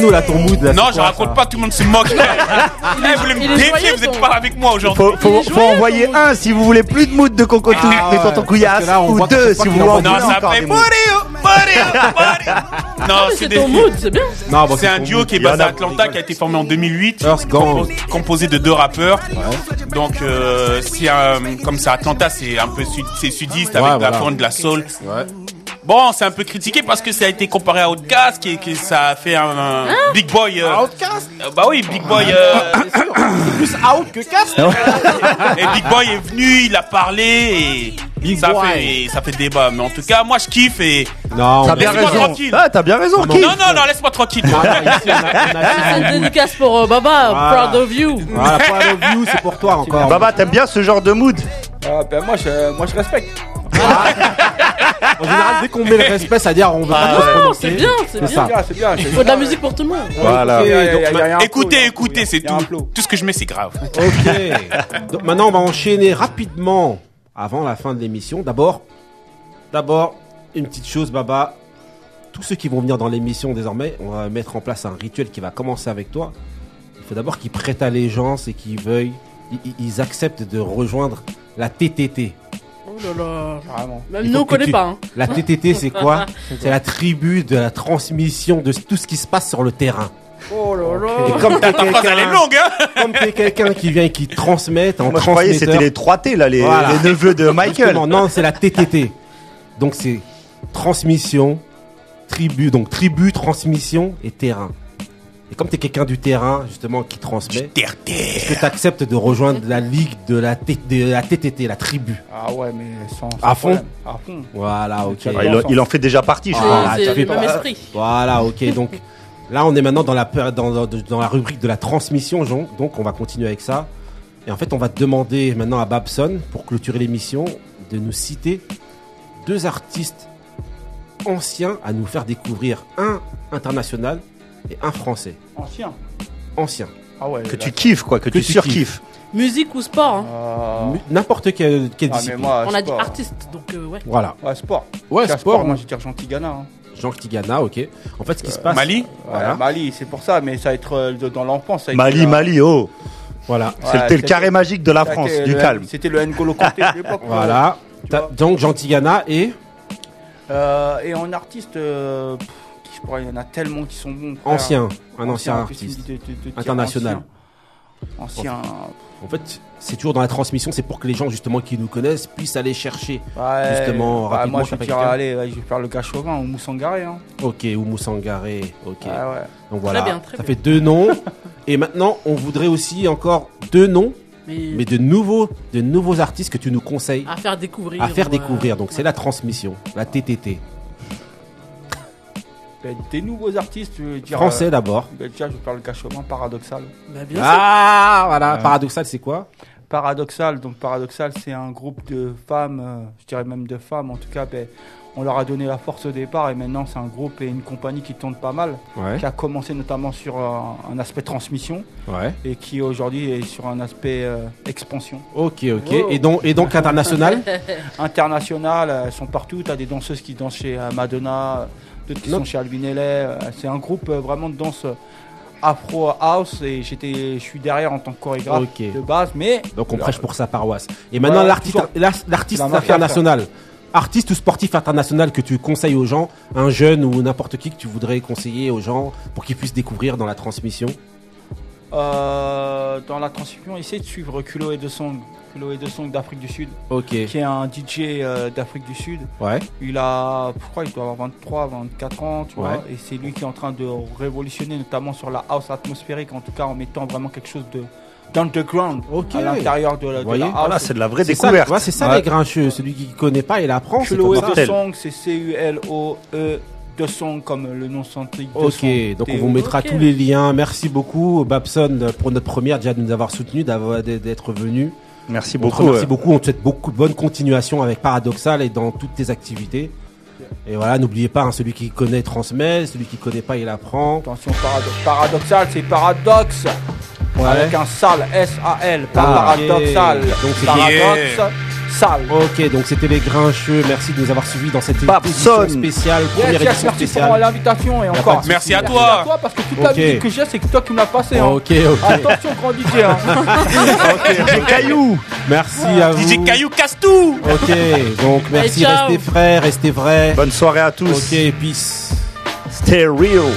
nous là Non, je raconte pas, tout le monde se moque. Eh, vous voulez me défier, vous êtes pas avec moi aujourd'hui. Faut, faut, envoyer un si vous voulez plus de mood de cocotou de tonton couillasse ou deux si vous voulez. Non, ça non, c'est ton mood, c'est bien. c'est un duo qui est basé à Atlanta qui a été formé en 2008, composé de deux rappeurs. Donc, euh, comme c'est Atlanta, c'est un peu sudiste avec la forme de la soul. Bon, c'est un peu critiqué parce que ça a été comparé à Outkast, qui, qui ça a fait un, un big boy. euh, Outcast euh, bah oui, big boy. euh, C'est sûr, c'est plus out que cast. et big boy est venu, il a parlé et Big ça boy. fait et ça fait débat. Mais en tout cas, moi je kiffe et Non, T'as bien Laisse-moi raison. tranquille. Ah, t'as bien raison, Non, Keith. non non non, laisse-moi tranquille. Non, non, ici, on a- on a- C'est une dédicace pour euh, Baba, Voilà. proud of you. Voilà, Proud of You, c'est pour toi encore. Baba, t'aimes bien ce genre de mood? Ah, ben moi, je, moi, je respecte. En général, dès qu'on met le respect, c'est-à-dire on veut Ah, pas ouais. se Non, c'est bien, c'est bien. bien, c'est bien. Il faut de la musique pour tout le monde. Voilà. Écoutez, écoutez, c'est tout. Tout ce que je mets, c'est grave. Ok. Donc maintenant, on va enchaîner rapidement avant la fin de l'émission. D'abord, d'abord, une petite chose, Baba. Tous ceux qui vont venir dans l'émission désormais, on va mettre en place un rituel qui va commencer avec toi. Il faut d'abord qu'ils prêtent allégeance et qu'ils veuillent, ils- ils acceptent de rejoindre la TTT. Oh là là. Carrément. Même Il nous, on connaît tu- pas. Hein. La TTT, c'est quoi C'est la tribu de la transmission de tout ce qui se passe sur le terrain. Oh là Et là. comme t'es Ta phrase, elle est quelqu'un, longue, hein comme t'es quelqu'un qui vient et qui transmet, en Moi, je croyais c'était les 3 T, là, les, Voilà. les neveux de Michael. Justement, non, c'est la TTT. Donc c'est transmission, tribu, donc tribu, transmission et terrain. Et comme tu es quelqu'un du terrain, justement, qui transmet, est-ce que tu acceptes de rejoindre la ligue de la, T- de la TTT, la tribu? Ah ouais, mais sans. sans À fond? problème. À fond. Voilà, ok. Ah, il, en- il en fait déjà partie, je C'est- crois. Ah, c'est tu le même pas- esprit. Voilà, ok. Donc là, on est maintenant dans la, dans, dans- dans la rubrique de la transmission, Jean. donc on va continuer avec ça. Et en fait, on va te demander maintenant à Babson, pour clôturer l'émission, de nous citer deux artistes anciens à nous faire découvrir un international et un français. Ancien. Ancien. Ah ouais. Que là, tu kiffes, quoi, que, Que tu tu surkiffes. Musique ou sport hein. euh, M- N'importe quelle, quelle Ah, discipline. moi, On a dit artiste, donc euh, ouais. Voilà. Ouais, sport. Ouais, sport. Moi, je tire Gentil Ghana. Hein. Jean Tigana, ok. En fait, ce qui se passe. Mali Ouais, Voilà. Mali, c'est pour ça, mais ça va être euh, dans l'enfance. ça a été Mali, la- Mali, oh. Voilà. Ouais, C'était le carré magique de la France, du le- calme. C'était le N'Golo Kanté de l'époque. Voilà. Donc, Jean Tigana et Euh, et en artiste, euh, pff, il y en a tellement qui sont bons. frère. ancien. Un ancien artiste. dit de- de- de dire International. Ancien. Ancien. En fait, c'est toujours dans la transmission, c'est pour que les gens justement qui nous connaissent puissent aller chercher. Ouais, Justement, bah, rapidement, moi, je vais allez, ouais, je vais faire le gars chauvin ou Moussangaré. Hein. Ok, ou Moussangaré. Ok. Ouais, ouais. Donc voilà, bien, très ça bien. fait deux noms. Et maintenant, on voudrait aussi encore deux noms, Mais, mais de nouveaux, de nouveaux artistes que tu nous conseilles à faire découvrir. à faire ouais. découvrir. Donc c'est la transmission, la TTT. Ben, des nouveaux artistes, je veux dire. Français euh, d'abord. ben, déjà, je vais faire le gars chauvin paradoxal. Bah, bien sûr. Ah, voilà. Ouais. Paradoxal, c'est quoi? Paradoxal, donc Paradoxal, c'est un groupe de femmes, euh, je dirais même de femmes en tout cas. ben, on leur a donné la force au départ et maintenant c'est un groupe et une compagnie qui tourne pas mal, Ouais. qui a commencé notamment sur un, un aspect transmission Ouais. et qui aujourd'hui est sur un aspect euh, expansion. Ok, ok. Wow. Et donc, et donc international? International, euh, elles sont partout. Tu as des danseuses qui dansent chez euh, Madonna, d'autres qui Non. sont chez euh, C'est un groupe euh, vraiment de danse euh, afro house et j'étais, je suis derrière en tant que chorégraphe de base, mais Donc on prêche pour sa paroisse. Et maintenant Ouais, l'artiste, l'artiste international, artiste ou sportif international que tu conseilles aux gens, un jeune ou n'importe qui que tu voudrais conseiller aux gens pour qu'ils puissent découvrir dans la transmission? Euh, dans la transmission, essayez de suivre Kulo de Song. Kulo de Song d'Afrique du Sud, Ok. qui est un DJ euh, d'Afrique du Sud. Ouais. Il a, je crois, il doit avoir 23, 24 ans, tu Ouais. vois. Et c'est lui qui est en train de révolutionner, notamment sur la house atmosphérique, en tout cas en mettant vraiment quelque chose de d'underground à l'intérieur de, la- de la house. Voilà, c'est de la vraie C'est ça, découverte. ouais, c'est ça Ouais. les grincheux. Celui qui connaît pas, il apprend. comme ça. de Song, c'est C-U-L-O-E de Song comme le nom scientifique de Ok, donc on T- vous mettra tous les liens. Merci beaucoup Babson pour notre première déjà de nous avoir soutenus, d'avoir d'être venu. Merci beaucoup. ouais. beaucoup. On te souhaite beaucoup de bonne continuation avec Paradoxal et dans toutes tes activités. Et voilà, n'oubliez pas, hein, celui qui connaît transmet, celui qui connaît pas il apprend. Attention, parado- paradoxal, c'est paradoxe. Ouais. Avec un sale, S-A-L, pas Ah, paradoxal. Donc c'est paradoxe, sale. Ok, donc c'était les grincheux. Merci de nous avoir suivis dans cette Babson. édition spéciale, Yes, première yes, édition merci pour l'invitation et encore. Merci à Merci toi. à toi parce que toute la musique que j'ai, c'est que toi qui me l'as passé. Hein. Ok, ok. Attention, grand DJ. Hein. DJ Caillou. Merci à vous. DJ Caillou casse tout Ok, donc merci, restez frais, restez vrais. Bonne soirée à tous. Ok, peace. Stay real.